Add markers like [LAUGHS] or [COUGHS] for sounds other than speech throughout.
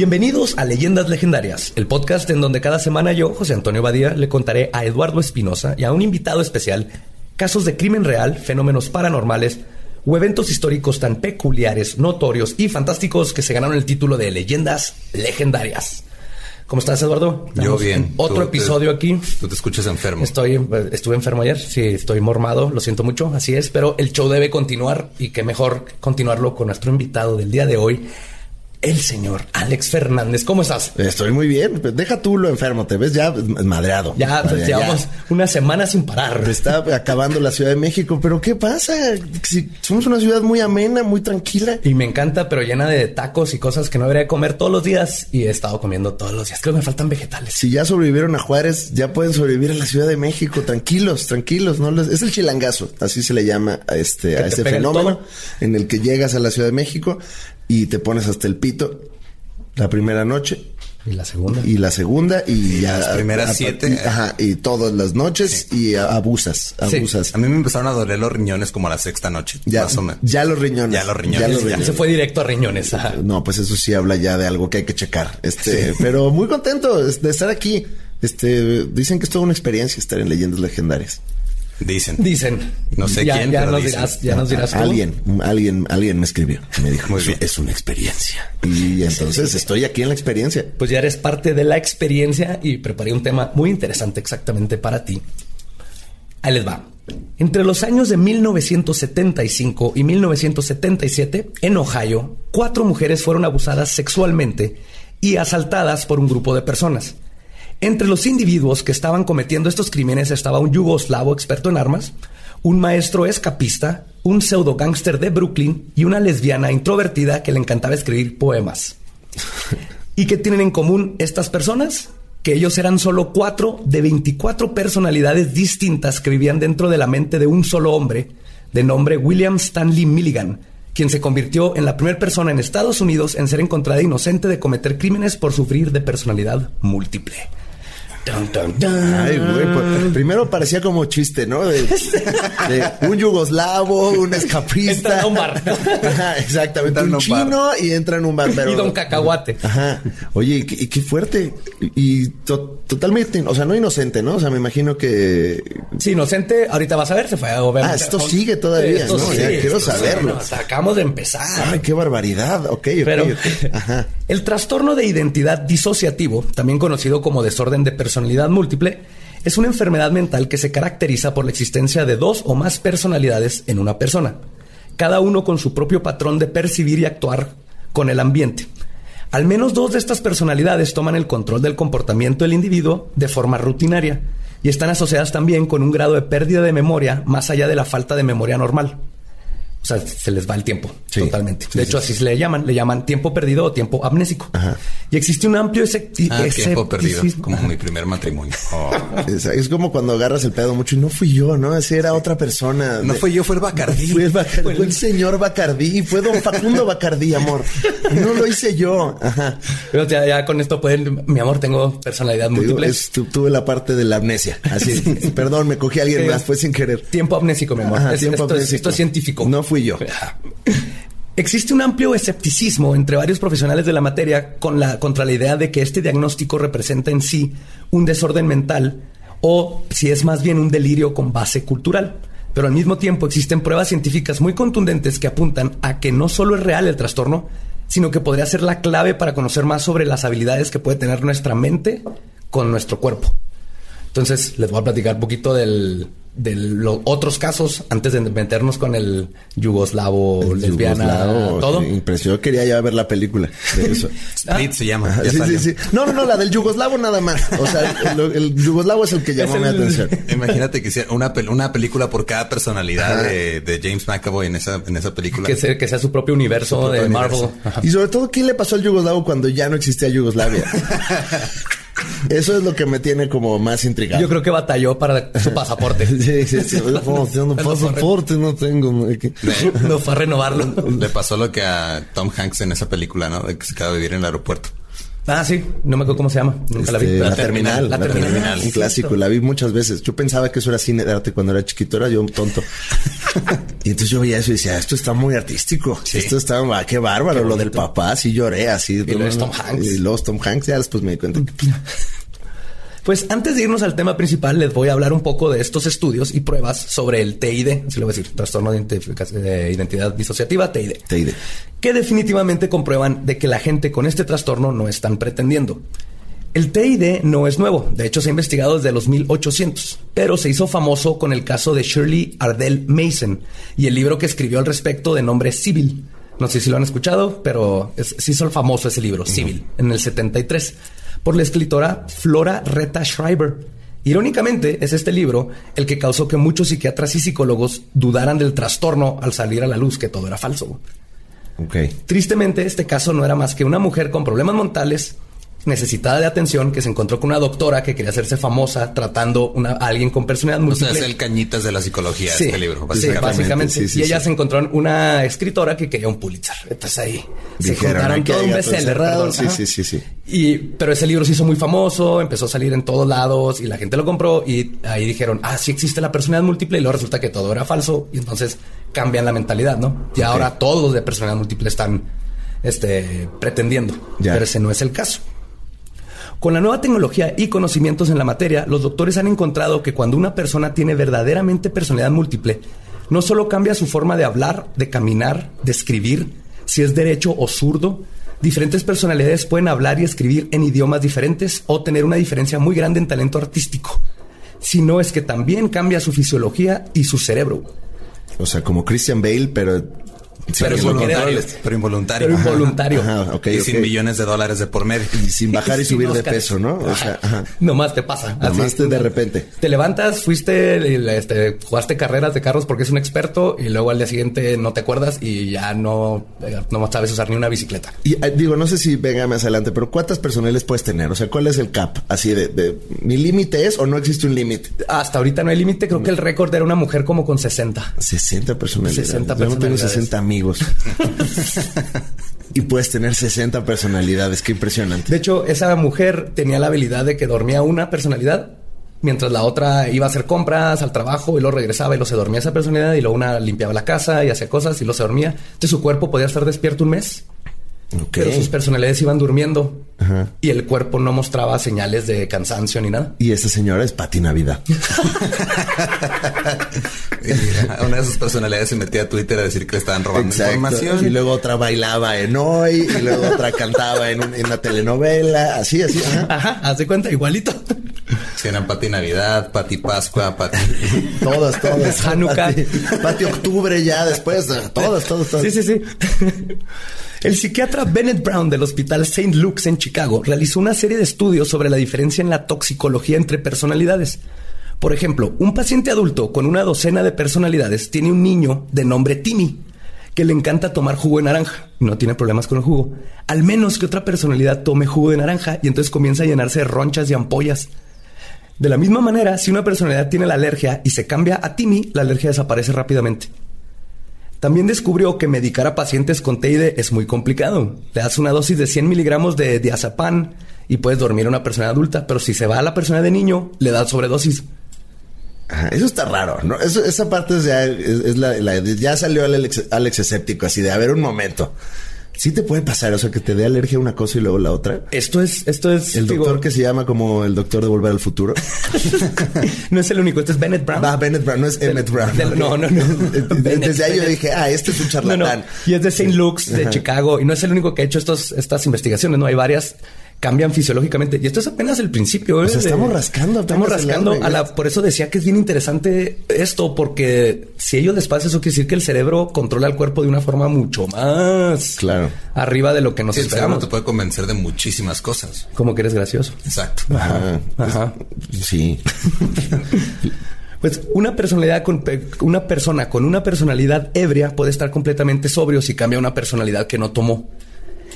Bienvenidos a Leyendas Legendarias, el podcast en donde cada semana yo, José Antonio Badía, le contaré a Eduardo Espinosa y a un invitado especial casos de crimen real, fenómenos paranormales o eventos históricos tan peculiares, notorios y fantásticos que se ganaron el título de Leyendas Legendarias. ¿Cómo estás, Eduardo? Yo bien. Otro episodio aquí. Tú te escuchas enfermo. Estoy, estuve enfermo ayer. Sí, estoy mormado. Lo siento mucho. Así es. Pero el show debe continuar y qué mejor continuarlo con nuestro invitado del día de hoy, el señor Alex Fernández. ¿Cómo estás? Estoy muy bien. Deja tú lo enfermo, te ves ya madreado. Ya, pues, llevamos una semana sin parar. Está acabando la Ciudad de México, pero ¿qué pasa? Si somos una ciudad muy amena, muy tranquila. Y me encanta, pero llena de tacos y cosas que no debería comer todos los días y he estado comiendo todos los días. Creo que me faltan vegetales. Si ya sobrevivieron a Juárez, ya pueden sobrevivir a la Ciudad de México. Tranquilos, tranquilos. No es el chilangazo, así se le llama a este, a este fenómeno en el que llegas a la Ciudad de México y te pones hasta el pito la primera noche. Y la segunda. Y la segunda y, ya. Las primeras siete. ajá, y todas las noches y abusas, abusas. A mí me empezaron a doler los riñones como a la sexta noche. Ya, ya los riñones. Ya los riñones. Ya, se fue directo a riñones. No, pues eso sí habla ya de algo que hay que checar. Este, pero muy contento de estar aquí. Este, dicen que es toda una experiencia estar en leyendas legendarias. Dicen. Dicen. No sé ya, quién, ya pero nos dicen. dirás, ya nos dirás cómo. Alguien, alguien, alguien me escribió. Me dijo, Muy "Es- bien. es una experiencia. Y entonces estoy aquí en la experiencia. Pues ya eres parte de la experiencia y preparé un tema muy interesante exactamente para ti. Ahí les va. Entre los años de 1975 y 1977, en Ohio, cuatro mujeres fueron abusadas sexualmente y asaltadas por un grupo de personas. Entre los individuos que estaban cometiendo estos crímenes estaba un yugoslavo experto en armas, un maestro escapista, un pseudo gángster de Brooklyn y una lesbiana introvertida que le encantaba escribir poemas. ¿Y qué tienen en común estas personas? Que ellos eran solo cuatro de 24 personalidades distintas que vivían dentro de la mente de un solo hombre, de nombre William Stanley Milligan, quien se convirtió en la primera persona en Estados Unidos en ser encontrada inocente de cometer crímenes por sufrir de personalidad múltiple. Ay, güey, pues, primero parecía como chiste, ¿no? De, de un yugoslavo, un escapista. Entra a un bar. Ajá, exactamente. Entra Un chino y entra en un bar. Pero... [LAUGHS] Y Don Cacahuate. Ajá. Oye, y qué, y qué fuerte. Y to- totalmente, o sea, no inocente, ¿no? O sea, me imagino que. Sí, inocente, ahorita vas a ver, se fue obviamente. Ah, esto sigue todavía, Esto ¿no? Ya sigue, quiero esto saberlo. acabamos de empezar. Ay, qué barbaridad. Ok, ok, Pero ok. Ajá. el trastorno de identidad disociativo, también conocido como desorden de personalidad múltiple, es una enfermedad mental que se caracteriza por la existencia de dos o más personalidades en una persona, cada uno con su propio patrón de percibir y actuar con el ambiente. Al menos dos de estas personalidades toman el control del comportamiento del individuo de forma rutinaria y están asociadas también con un grado de pérdida de memoria más allá de la falta de memoria normal. O sea, se les va el tiempo Sí. totalmente. Sí, de sí, hecho, así se le llaman. Le llaman tiempo perdido o tiempo amnésico. Ajá. Y existe un amplio escepti- Ah, tiempo perdido. Como mi primer matrimonio. Oh. [LAUGHS] Es, es como cuando agarras el pedo mucho y no fui yo, ¿no? Así era otra persona. No De- fue yo, fue el Bacardí. Fue el, Bacardí, fue el señor Bacardí, fue don Facundo Bacardí, amor. No lo hice yo. Ajá. Pero ya, ya con esto pueden, mi amor, tengo personalidad Te digo, múltiple. es- tu- tuve la parte de la amnesia. Así, perdón, me cogí a alguien Sí. más, fue sin querer. Tiempo amnésico, mi amor. Ajá, Es- tiempo esto, es, amnésico. esto es científico. No fui yo. Existe un amplio escepticismo entre varios profesionales de la materia con la, contra la idea de que este diagnóstico representa en sí un desorden mental o si es más bien un delirio con base cultural. Pero al mismo tiempo existen pruebas científicas muy contundentes que apuntan a que no solo es real el trastorno, sino que podría ser la clave para conocer más sobre las habilidades que puede tener nuestra mente con nuestro cuerpo. Entonces, les voy a platicar un poquito del, de los otros casos antes de meternos con el yugoslavo, lesbiana, Yugoslavo, todo. sí, impresionó. Yo quería ya ver la película de eso. [LAUGHS] Split se llama. Sí, salió. sí. No, no, no, la del yugoslavo nada más. O sea, el, el yugoslavo es el que llamó mi el- atención. Imagínate que hiciera una, pel- una película por cada personalidad de, de James McAvoy en esa, en esa película. Que sea, que sea su propio universo Su propio de Marvel. universo. Y sobre todo, ¿qué le pasó al yugoslavo cuando ya no existía Yugoslavia? [LAUGHS] Eso es lo que me tiene como más intrigado. Yo creo que batalló para su pasaporte. [LAUGHS] Sí, sí, sí. [LAUGHS] Pasaporte no tengo. ¿no? [LAUGHS] Fue a renovarlo. Le pasó lo que a Tom Hanks en esa película, ¿no? De que se quedó a vivir en el aeropuerto. Ah, sí, no me acuerdo cómo se llama. Nunca la vi. Este, La, la, terminal, la, terminal, un clásico. La vi muchas veces. Yo pensaba que eso era cine de arte cuando era chiquito, era yo un tonto. [LAUGHS] y entonces yo veía eso y decía, esto está muy artístico. Esto está, ah, qué bárbaro. lo del papá, sí lloré así. Y luego Tom Hanks. Y luego Tom Hanks, ya después me di cuenta que [LAUGHS] Pues antes de irnos al tema principal, les voy a hablar un poco de estos estudios y pruebas sobre el TID, si lo voy a decir, trastorno de, identidad disociativa, TID, TID. que definitivamente comprueban de que la gente con este trastorno no están pretendiendo. El TID no es nuevo, de hecho se ha investigado desde los 1800, pero se hizo famoso con el caso de Shirley Ardell Mason y el libro que escribió al respecto de nombre Civil. No sé si lo han escuchado, pero es- se hizo famoso ese libro, Civil, en el 73, por la escritora Flora Retta Schreiber. Irónicamente, es este libro el que causó que muchos psiquiatras y psicólogos dudaran del trastorno al salir a la luz que todo era falso. Tristemente, este caso no era más que una mujer con problemas mentales necesitada de atención que se encontró con una doctora que quería hacerse famosa tratando una, a alguien con personalidad O sea, múltiple. es el cañitas de la psicología Sí, este libro. sí, Básicamente. básicamente. Sí, sí, y ella se encontró en una escritora que quería un Pulitzer. Entonces ahí se Dijeron, juntaron aquí todo un bestseller. Sí, sí, sí, sí. Y, pero ese libro se hizo muy famoso, empezó a salir en todos lados y la gente lo compró y ahí dijeron, ah, sí existe la personalidad múltiple y luego resulta que todo era falso y entonces cambian la mentalidad, ¿no? Y ahora todos los de personalidad múltiple están este, pretendiendo, Ya. pero ese no es el caso. Con la nueva tecnología y conocimientos en la materia, los doctores han encontrado que cuando una persona tiene verdaderamente personalidad múltiple, no solo cambia su forma de hablar, de caminar, de escribir, si es derecho o zurdo, diferentes personalidades pueden hablar y escribir en idiomas diferentes o tener una diferencia muy grande en talento artístico, sino es que también cambia su fisiología y su cerebro. O sea, como Christian Bale, pero... Pero involuntario. Pero involuntario. Ajá, ok, y sin millones de dólares de por medio. Y [LAUGHS] sin bajar y Sin subir de peso, ¿no? O sea, ajá. Nomás te pasa. Nomás así. te- de repente. Te levantas, fuiste, este, jugaste carreras de carros porque es un experto y luego al día siguiente no te acuerdas y ya no, eh, no sabes usar ni una bicicleta. Y eh, digo, no sé si venga más adelante, pero ¿cuántas personales puedes tener? O sea, ¿cuál es el cap? Así de, de mi límite es o no existe un límite. Hasta ahorita no hay límite. Creo que el récord era una mujer como con 60. 60 personalidades. 60 Yo no tengo personalidades. 60 amigos. [LAUGHS] y puedes tener 60 personalidades. Qué impresionante. De hecho, esa mujer tenía la habilidad de que dormía una personalidad mientras la otra iba a hacer compras al trabajo y luego regresaba y luego se dormía esa personalidad y luego una limpiaba la casa y hacía cosas y luego se dormía. Entonces su cuerpo podía estar despierto un mes, pero sus personalidades iban durmiendo Ajá. y el cuerpo no mostraba señales de cansancio ni nada. Y esta señora es Pati Navidad. [LAUGHS] Una de sus personalidades se metía a Twitter a decir que le estaban robando información. Y luego otra bailaba en hoy, y luego otra cantaba en, un- en una telenovela, así, así. Ajá. Ajá, haz de cuenta, igualito. Sí, eran Pati Navidad, Pati Pascua, Pati... [LAUGHS] Todas, todas. Hanukkah. Pati, Pati Octubre ya después. Todas, todas, todas. Sí, sí, sí. [LAUGHS] El psiquiatra Bennett Brown del Hospital St. Luke's en Chicago realizó una serie de estudios sobre la diferencia en la toxicología entre personalidades. Por ejemplo, un paciente adulto con una docena de personalidades tiene un niño de nombre Timmy que le encanta tomar jugo de naranja. No tiene problemas con el jugo. Al menos que otra personalidad tome jugo de naranja y entonces comienza a llenarse de ronchas y ampollas. De la misma manera, si una personalidad tiene la alergia y se cambia a Timmy, la alergia desaparece rápidamente. También descubrió que medicar a pacientes con TID es muy complicado. Le das una dosis de 100 miligramos de diazepam y puedes dormir a una persona adulta, pero si se va a la persona de niño, le das sobredosis. Eso está raro, ¿no? Esa parte es ya salió Alex, Alex escéptico, así de, a ver, un momento. Sí te puede pasar, o sea, que te dé alergia a una cosa y luego la otra. Esto es, esto es. El digo, doctor que se llama como el doctor de Volver al Futuro. [LAUGHS] no es el único, este es Bennett Brown. Va, Bennett Brown, no es Emmett Brown. del- no, no, no. [LAUGHS] Bennett, Desde ahí yo dije, ah, este es un No, charlatán. no. Y es de St. Luke's, de Ajá. Chicago. Y no es el único que ha hecho estos, estas investigaciones, ¿no? Hay varias. Cambian fisiológicamente. Y esto es apenas el principio. ¿eh? O sea, de- estamos rascando Estamos rascando. A la, por eso decía que es bien interesante esto, porque si ellos despacio, eso quiere decir que el cerebro controla el cuerpo de una forma mucho más Claro. arriba de lo que nos Sí, el cerebro esperamos. te puede convencer de muchísimas cosas. Como que eres gracioso. Exacto. Ajá. Ajá. Sí. Pues una personalidad con pe- una persona con una personalidad ebria puede estar completamente sobrio si cambia una personalidad que no tomó.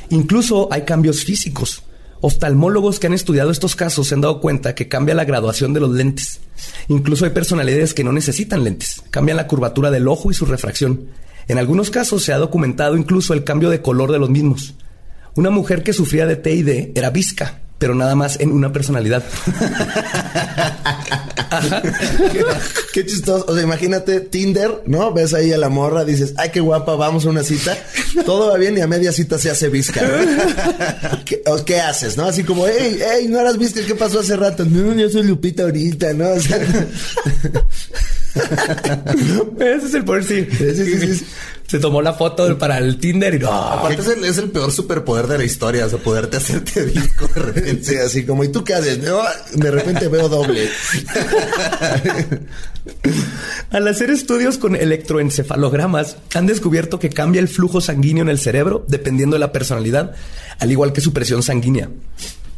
Incluso hay cambios físicos. Oftalmólogos que han estudiado estos casos se han dado cuenta que cambia la graduación de los lentes. Incluso hay personalidades que no necesitan lentes. Cambian la curvatura del ojo y su refracción. En algunos casos se ha documentado incluso el cambio de color de los mismos. Una mujer que sufría de TID era visca, pero nada más en una personalidad. Qué, chistoso. O sea, imagínate Tinder, ¿no? Ves ahí a la morra, dices, ay, qué guapa, vamos a una cita. Todo va bien y a media cita se hace visca. ¿Qué, ¿Qué, haces, no? Así como, hey, hey, no eras visca, ¿qué pasó hace rato? Yo soy Lupita ahorita, ¿no? O sea... [LAUGHS] Ese es el poder, sí. Se tomó la foto para el Tinder y no. Aparte es el, peor superpoder de la historia, o sea, poderte hacerte [LAUGHS] disco de repente. así como, ¿y tú qué haces? de repente veo doble. [LAUGHS] Al hacer estudios con electroencefalogramas, han descubierto que cambia el flujo sanguíneo en el cerebro dependiendo de la personalidad, al igual que su presión sanguínea.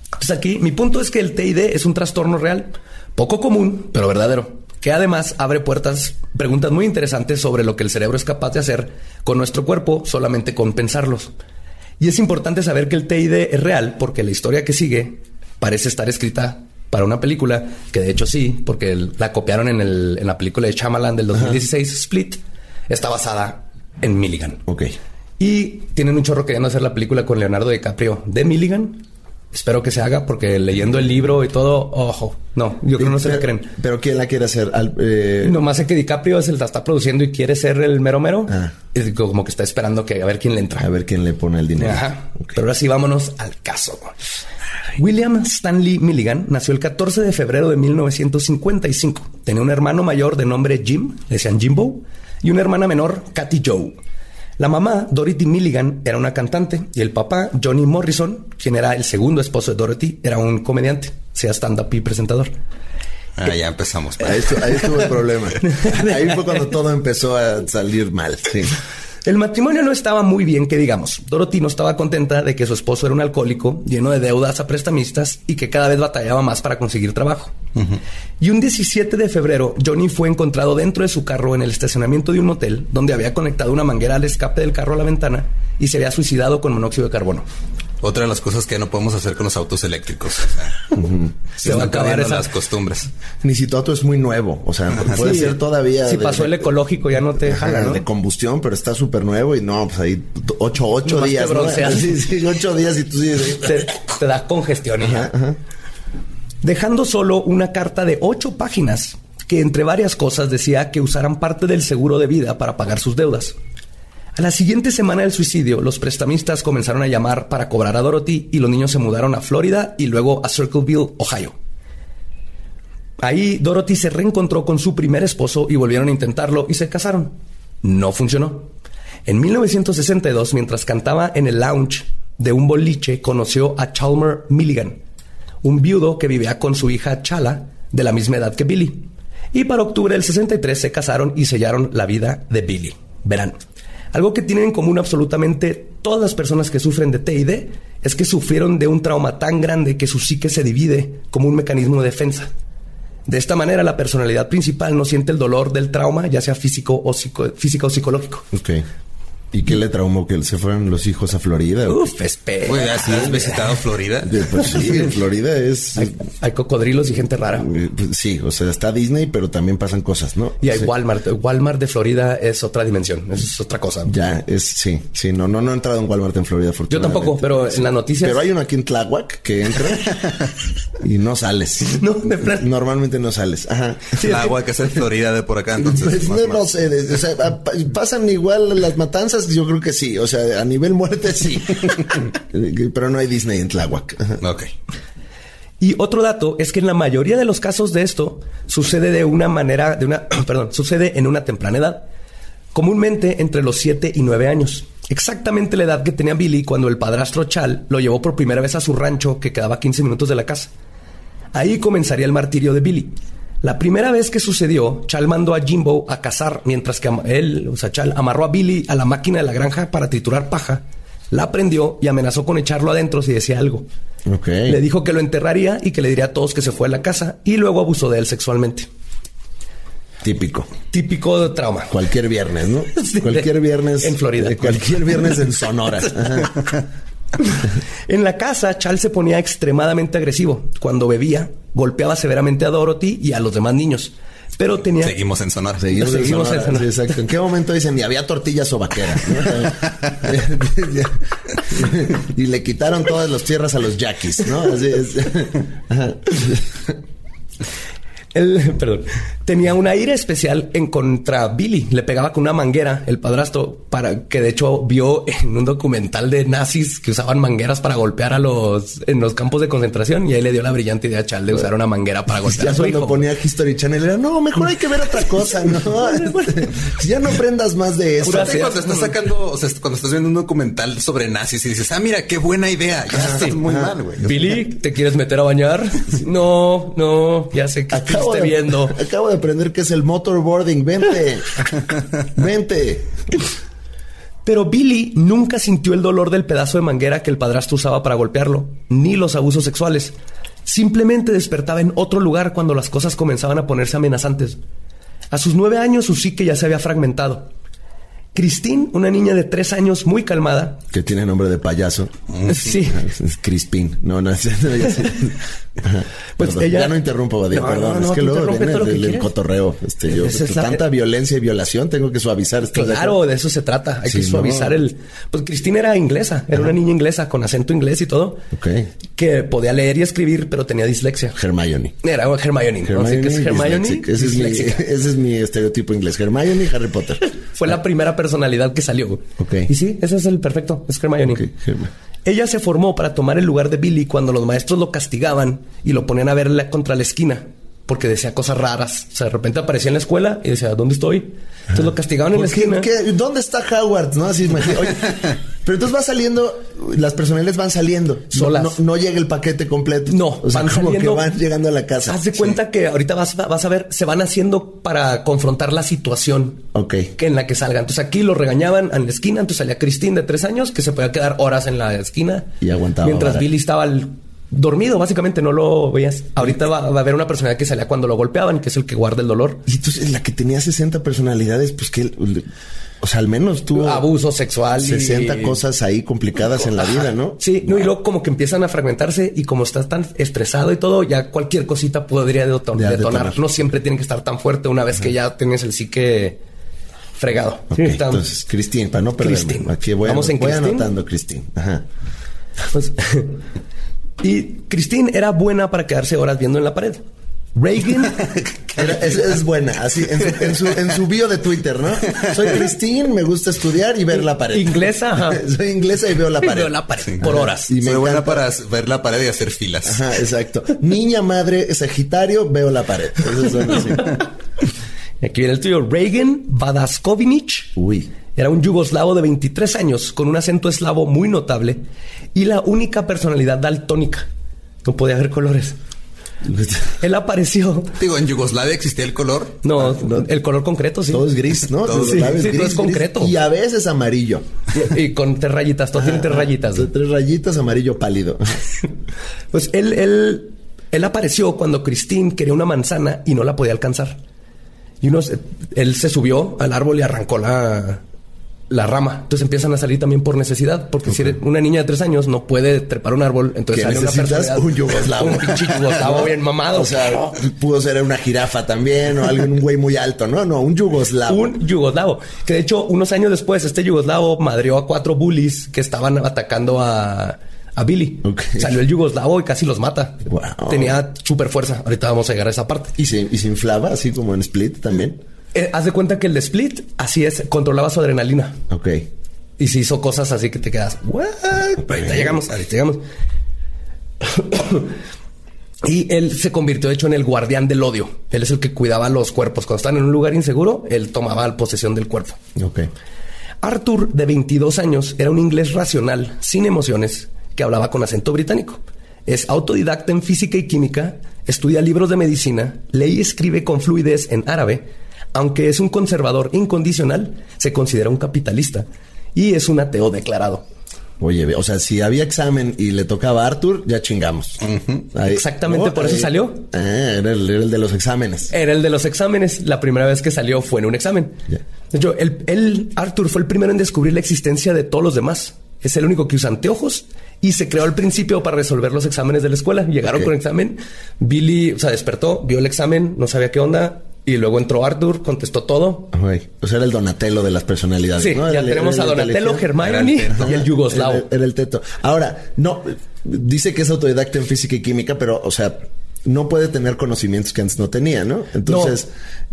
Entonces aquí mi punto es que el TID es un trastorno real, poco común, pero verdadero que además abre puertas, preguntas muy interesantes sobre lo que el cerebro es capaz de hacer con nuestro cuerpo solamente con pensarlos. Y es importante saber que el TID es real porque la historia que sigue parece estar escrita para una película, que de hecho sí, porque la copiaron en, el, en la película de Shyamalan del 2016, Split, está basada en Milligan. Ok. Y tienen un chorro queriendo hacer la película con Leonardo DiCaprio de Milligan, Espero que se haga porque leyendo el libro y todo, ojo, no, yo creo que no se la creen. ¿Pero quién la quiere hacer? Eh... Nomás sé que DiCaprio se la está produciendo y quiere ser el mero mero. Ah. Es como que está esperando que a ver quién le entra. A ver quién le pone el dinero. Ajá. Pero ahora sí, vámonos al caso. William Stanley Milligan nació el 14 de febrero de 1955. Tenía un hermano mayor de nombre Jim, le decían Jimbo, y una hermana menor, Katy Joe. La mamá, Dorothy Milligan, era una cantante y el papá, Johnny Morrison, quien era el segundo esposo de Dorothy, era un comediante, sea stand-up y presentador. Ah, ya empezamos. Ahí estuvo, el problema. [LAUGHS] Ahí fue cuando todo empezó a salir mal. Sí. El matrimonio no estaba muy bien, que digamos. Dorothy no estaba contenta de que su esposo era un alcohólico, lleno de deudas a prestamistas y que cada vez batallaba más para conseguir trabajo. Y un 17 de febrero, Johnny fue encontrado dentro de su carro en el estacionamiento de un motel, donde había conectado una manguera al escape del carro a la ventana y se había suicidado con monóxido de carbono. Otra de las cosas que no podemos hacer con los autos eléctricos. [LAUGHS] Se va a acabar esas las costumbres. Ni si tu auto es muy nuevo. O sea, puede ser todavía. Si pasó el ecológico, ya no te jala, ¿no? De combustión, pero está súper nuevo y no, pues ahí ocho, ocho días. [LAUGHS] Sí, sí, ocho días y tú sí. Te, te da congestión. Dejando solo una carta de ocho páginas que entre varias cosas decía que usaran parte del seguro de vida para pagar sus deudas. A la siguiente semana del suicidio, los prestamistas comenzaron a llamar para cobrar a Dorothy y los niños se mudaron a Florida y luego a Circleville, Ohio. Ahí Dorothy se reencontró con su primer esposo y volvieron a intentarlo y se casaron. No funcionó. En 1962, mientras cantaba en el lounge de un boliche, conoció a Chalmer Milligan, un viudo que vivía con su hija Chala, de la misma edad que Billy. Y para octubre del 63 se casaron y sellaron la vida de Billy. Verán, algo que tienen en común absolutamente todas las personas que sufren de TID es que sufrieron de un trauma tan grande que su psique se divide como un mecanismo de defensa. De esta manera, la personalidad principal no siente el dolor del trauma, ya sea físico o, físico o psicológico. Okay. ¿Y qué le traumó? ¿Que se fueran los hijos a Florida? Uf, espera. Oye, ¿has visitado Florida? Pues sí, en Florida es... Hay, cocodrilos y gente rara. Eh, pues sí, o sea, está Disney, pero también pasan cosas, ¿no? Y hay Walmart. Walmart de Florida es otra dimensión, es otra cosa. Ya, es, sí, sí, no, no, no he entrado en Walmart en Florida, Yo tampoco, pero en las noticias... Pero hay uno aquí en Tláhuac que entra [LAUGHS] y no sales. [LAUGHS] No, de plan. Normalmente no sales. Ajá. Tláhuac es en Florida de por acá, entonces. Pues, [LAUGHS] no, sé, o sea, pasan igual las matanzas yo creo que sí. O sea, a nivel muerte sí. [LAUGHS] Pero no hay Disney en Tláhuac. Ok. Y otro dato es que en la mayoría de los casos de esto sucede de una manera, de una, [CLEARS THROAT] perdón, sucede en una temprana edad. Comúnmente entre los 7 y 9 años. Exactamente la edad que tenía Billy cuando el padrastro Chal lo llevó por primera vez a su rancho que quedaba 15 minutos de la casa. Ahí comenzaría el martirio de Billy. La primera vez que sucedió, Chal mandó a Jimbo a cazar, mientras que él, o sea, Chal, amarró a Billy a la máquina de la granja para triturar paja, la prendió y amenazó con echarlo adentro si decía algo. Le dijo que lo enterraría y que le diría a todos que se fue a la casa y luego abusó de él sexualmente. Típico. Típico de trauma. Cualquier viernes, ¿no? [LAUGHS] cualquier viernes. En Florida. cualquier viernes en Sonora. [LAUGHS] [LAUGHS] [LAUGHS] en la casa, Chal se ponía extremadamente agresivo. Cuando bebía, golpeaba severamente a Dorothy y a los demás niños. Pero tenía. Seguimos en Sonora. Seguimos, en Sonora. en Sonora. Sí, exacto. ¿En qué momento dicen, y había tortillas o vaqueras? [LAUGHS] y le quitaron todas las tierras a los yaquis, ¿no? Así es. [LAUGHS] Él, [LAUGHS] perdón, tenía un aire especial en contra Billy. Le pegaba con una manguera el padrastro para que de hecho vio en un documental de nazis que usaban mangueras para golpear a los en los campos de concentración y ahí le dio la brillante idea a Chal de usar una manguera para golpear Ya a su cuando hijo. ponía History Channel era, no, mejor hay que ver otra cosa, ¿no? [LAUGHS] Este, ya no aprendas más de eso. Cuando estás sacando, o sea, cuando estás viendo un documental sobre nazis y dices, ah, mira, qué buena idea. Ya estás muy mal, güey. Billy, ¿te quieres meter a bañar? No, no, ya sé que Acabo estuviste de, viendo. acabo de aprender que es el motorboarding. Vente. [LAUGHS] Vente. Pero Billy nunca sintió el dolor del pedazo de manguera que el padrastro usaba para golpearlo, ni los abusos sexuales. Simplemente despertaba en otro lugar cuando las cosas comenzaban a ponerse amenazantes. A sus nueve años su psique ya se había fragmentado. Christine, una niña de tres años muy calmada, Que tiene nombre de payaso. sí, [LAUGHS] Es Crispin. No, no, [LAUGHS] no, ya. Pues Perdón, ella- Ya no interrumpo, No, perdón. no, es que luego viene que el, cotorreo. Este, yo, Esa es la- tanta violencia y violación, tengo que suavizar. ¿estás de Claro, de eso se trata. Hay Sí, que suavizar el. Pues Cristina era inglesa, era una niña inglesa con acento inglés y todo, Ok. que podía leer y escribir, pero tenía dislexia. Hermione. Era Hermione. ¿no? Así que es Hermione. Ese, es mi, disléxica. [LAUGHS] ese es mi estereotipo inglés. Hermione y Harry Potter. Fue la primera personalidad que salió. güey. Ok. Y sí, ese es el perfecto. Es Hermione. Ok, Hermione. Ella se formó para tomar el lugar de Billy cuando los maestros lo castigaban y lo ponían a verla contra la esquina porque decía cosas raras. O sea, de repente aparecía en la escuela y decía, ¿dónde estoy? Entonces lo castigaban en la ¿Por qué- esquina. qué- ¿Dónde está Howard? No, así. Oye, [LAUGHS] pero entonces va saliendo, las personales van saliendo. Solas. No, no llega el paquete completo. No, o sea, van como saliendo- que van llegando a la casa. Haz de cuenta que ahorita vas, vas a ver, se van haciendo para confrontar la situación Ok. que en la que salgan. Entonces aquí lo regañaban en la esquina. Entonces salía Christine de tres años que se podía quedar horas en la esquina. Y aguantaba Mientras. Billy estaba al- dormido, básicamente no lo veías. Ahorita va, va a haber una personalidad que salía cuando lo golpeaban, que es el que guarda el dolor. Y entonces la que tenía 60 personalidades, pues que, o sea, al menos tuvo Abuso sexual. y- 60 cosas ahí complicadas en la vida, ¿no? Sí, no, y luego como que empiezan a fragmentarse y como estás tan estresado y todo, ya cualquier cosita podría detonar. detonar. No siempre tiene que estar tan fuerte una vez que ya tienes el psique fregado. Ok, Sí, está- entonces, Cristín, para no perderme. Cristín. Aquí voy, Vamos en voy Cristín. anotando, Cristín. Ajá. Pues, y Christine era buena para quedarse horas viendo en la pared. Reagan [LAUGHS] Era- es, es buena, así en su, en, su, en su bio de Twitter, ¿no? Soy Cristín, me gusta estudiar y ver la pared. inglesa, ajá. [LAUGHS] Soy inglesa y veo la pared. Veo la pared por horas. Y me Soy buena para ver la pared y hacer filas. Ajá, exacto. Niña, madre, Sagitario, veo la pared. Esos son así. Aquí viene el tuyo. Reagan Vadaskovich Uy. Era un yugoslavo de 23 años con un acento eslavo muy notable y la única personalidad daltónica. No podía ver colores. [LAUGHS] Él apareció. Digo, en Yugoslavia existía el color. No, el color concreto, sí. Todo es gris, ¿no? Todo- Tú sabes, sí, todo es concreto. Y a veces amarillo. Y con tres rayitas, todo tiene tres rayitas. Tres rayitas, amarillo pálido. [LAUGHS] Pues él, él, él apareció cuando Christine quería una manzana y no la podía alcanzar. Y unos, él se subió al árbol y arrancó la, la rama. Entonces empiezan a salir también por necesidad, porque si eres una niña de tres años no puede trepar un árbol, entonces sale una necesitas personalidad- un yugoslavo. [LAUGHS] Un pinche yugoslavo bien mamado. O sea, pudo ser una jirafa también o algún güey muy alto, ¿no? No, un yugoslavo. un yugoslavo. Que de hecho, unos años después, este yugoslavo madreó a cuatro bullies que estaban atacando a, a Billy. Salió el yugoslavo y casi los mata. Wow. Tenía super fuerza. Ahorita vamos a llegar a esa parte. Y se, y se inflaba así como en Split también. Eh, haz de cuenta que el de Split, así es, controlaba su adrenalina. Ok. Y se hizo cosas así que te quedas, ¿what? Pero ahorita llegamos, ahorita llegamos. [COUGHS] y él se convirtió, de hecho, en el guardián del odio. Él es el que cuidaba los cuerpos. Cuando están en un lugar inseguro, él tomaba posesión del cuerpo. Ok. Arthur, de 22 años, era un inglés racional, sin emociones, que hablaba con acento británico. Es autodidacta en física y química, estudia libros de medicina, lee y escribe con fluidez en árabe. Aunque es un conservador incondicional, se considera un capitalista y es un ateo declarado. Oye, o sea, si había examen y le tocaba a Arthur, ya chingamos. Ahí- Exactamente por eso salió. Ah, era el, era el de los exámenes. Era el de los exámenes. La primera vez que salió fue en un examen. De hecho, él, Arthur, fue el primero en descubrir la existencia de todos los demás. Es el único que usa anteojos y se creó al principio para resolver los exámenes de la escuela. Llegaron con el examen. Billy, o sea, despertó, vio el examen, no sabía qué onda. Y luego entró Arthur, contestó todo. O sea, era el Donatello de las personalidades. Sí, ya tenemos a Donatello, Hermione y el Yugoslavo. era el teto. Ahora, no, dice que es autodidacta en física y química, pero, o sea, no puede tener conocimientos que antes no tenía, ¿no? Entonces,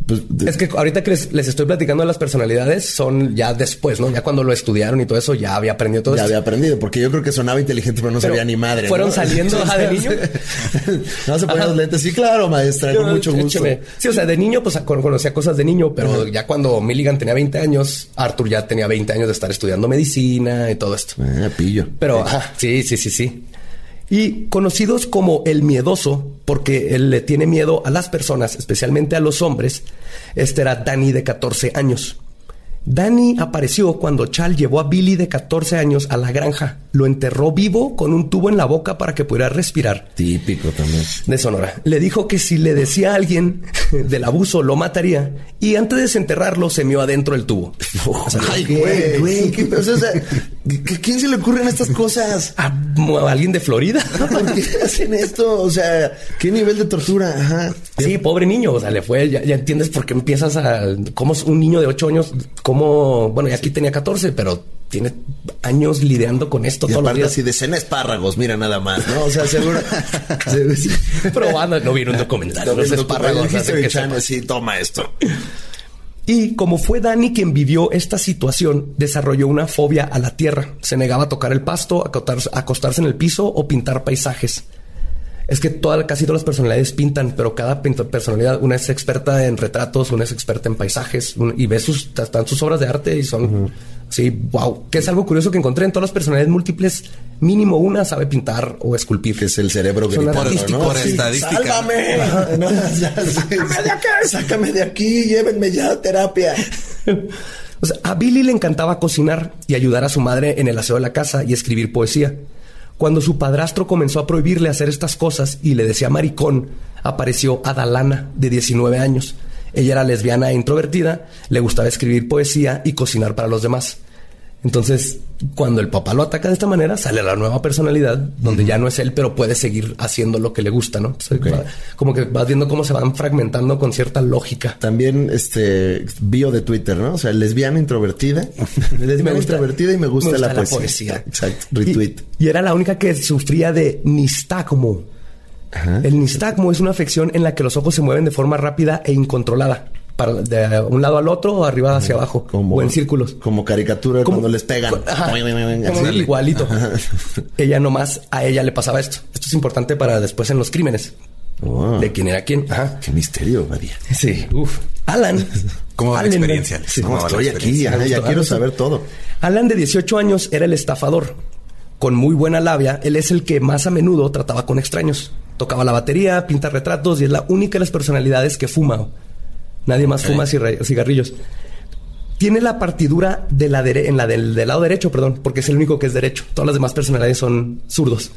pues, es que ahorita que les, estoy platicando de las personalidades son ya después, ¿no? Ya cuando lo estudiaron y todo eso, ya había aprendido todo Ya había aprendido, porque yo creo que sonaba inteligente, pero no sabía ni madre. ¿Fueron saliendo de niño? [LAUGHS] no se ponían los lentes. Sí, claro, maestra, con mucho gusto. Sí, o sea, de niño, pues conocía cosas de niño, pero ya cuando Milligan tenía 20 años, Arthur ya tenía 20 años de estar estudiando medicina y todo esto. Ah, pillo. Pero, sí, sí, sí, sí y conocidos como el miedoso, porque él le tiene miedo a las personas, especialmente a los hombres. Este era Danny de 14 años. Danny apareció cuando Chal llevó a Billy de 14 años a la granja. Lo enterró vivo con un tubo en la boca para que pudiera respirar. Típico también. De Sonora. Le dijo que si le decía a alguien [LAUGHS] del abuso lo mataría y antes de desenterrarlo se mió adentro del tubo. [LAUGHS] Ay, güey, güey. ¿Quién se le ocurren estas cosas? [LAUGHS] ¿A, alguien de Florida? ¿Por qué hacen esto? O sea, ¿qué nivel de tortura? Ajá. Sí, pobre niño. O sea, le fue, ya, entiendes por qué empiezas a... ¿Cómo es un niño de 8 años? como, bueno, y aquí tenía 14, pero tiene años lidiando con esto y todos los días. así de cena espárragos, mira nada más, ¿no? O sea, seguro. [LAUGHS] Probando, no vieron un documental. los espárragos. sí, toma esto. Y como fue Dani quien vivió esta situación, desarrolló una fobia a la tierra. Se negaba a tocar el pasto, a acostarse en el piso o pintar paisajes es que toda, casi todas las personalidades pintan, pero cada personalidad, una es experta en retratos, una es experta en paisajes y ves sus, están sus obras de arte y son así, wow, que es algo curioso que encontré en todas las personalidades múltiples, mínimo una sabe pintar o esculpir. Que es el cerebro que por, estadística. ¡Sálvame! [LAUGHS] sácame de aquí, sácame de aquí, llévenme ya a terapia. [LAUGHS] o sea, a Billy le encantaba cocinar y ayudar a su madre en el aseo de la casa y escribir poesía. Cuando su padrastro comenzó a prohibirle hacer estas cosas y le decía maricón, apareció Adalana, de 19 años. Ella era lesbiana e introvertida, le gustaba escribir poesía y cocinar para los demás. Entonces, cuando el papá lo ataca de esta manera, sale la nueva personalidad, donde ya no es él, pero puede seguir haciendo lo que le gusta, ¿no? como que vas viendo cómo se van fragmentando con cierta lógica. También este bio de Twitter, ¿no? O sea, lesbiana introvertida. [LAUGHS] [LAUGHS] lesbiana introvertida y me gusta, la, poesía. Exacto. Retweet. Y, era la única que sufría de nistagmo. El nistagmo es una afección en la que los ojos se mueven de forma rápida e incontrolada para de un lado al otro o arriba hacia abajo como, o en círculos. Como caricatura cuando les pegan. [LAUGHS] igualito. ella nomás, a ella le pasaba esto. Esto es importante para después en los crímenes. Oh. De quién era quién. Ajá. Qué misterio, María. Sí. Uf. Alan. [LAUGHS] ¿Cómo va la experiencia? estoy aquí. ya quiero saber todo. Alan, de 18 años, era el estafador. Con muy buena labia, él es el que más a menudo trataba con extraños. Tocaba la batería, pinta retratos y es la única de las personalidades que fuma Nadie más fuma cigarrillos. Tiene la partidura de la en la del, lado derecho, perdón, porque es el único que es derecho. Todas las demás personalidades son zurdos.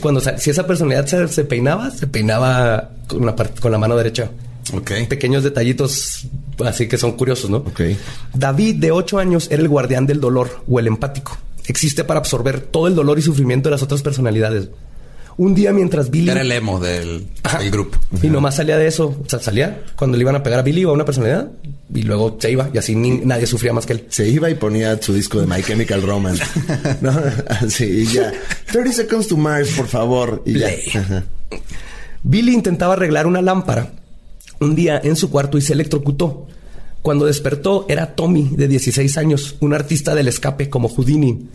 cuando si esa personalidad se, peinaba, se peinaba con, la mano derecha. Pequeños detallitos así que son curiosos, ¿no? David, de 8 años, era el guardián del dolor o el empático. Existe para absorber todo el dolor y sufrimiento de las otras personalidades. Un día mientras Billy... Era el emo del, grupo. Y nomás salía de eso. O sea, salía cuando le iban a pegar a Billy o a una personalidad. Y luego se iba. Y así nadie sufría más que él. Se iba y ponía su disco de My Chemical Romance. [LAUGHS] ¿No? Así, y ya. 30 Seconds to Mars, por favor. Y ya. Billy intentaba arreglar una lámpara un día en su cuarto y se electrocutó. Cuando despertó era Tommy, de 16 años, un artista del escape como Houdini.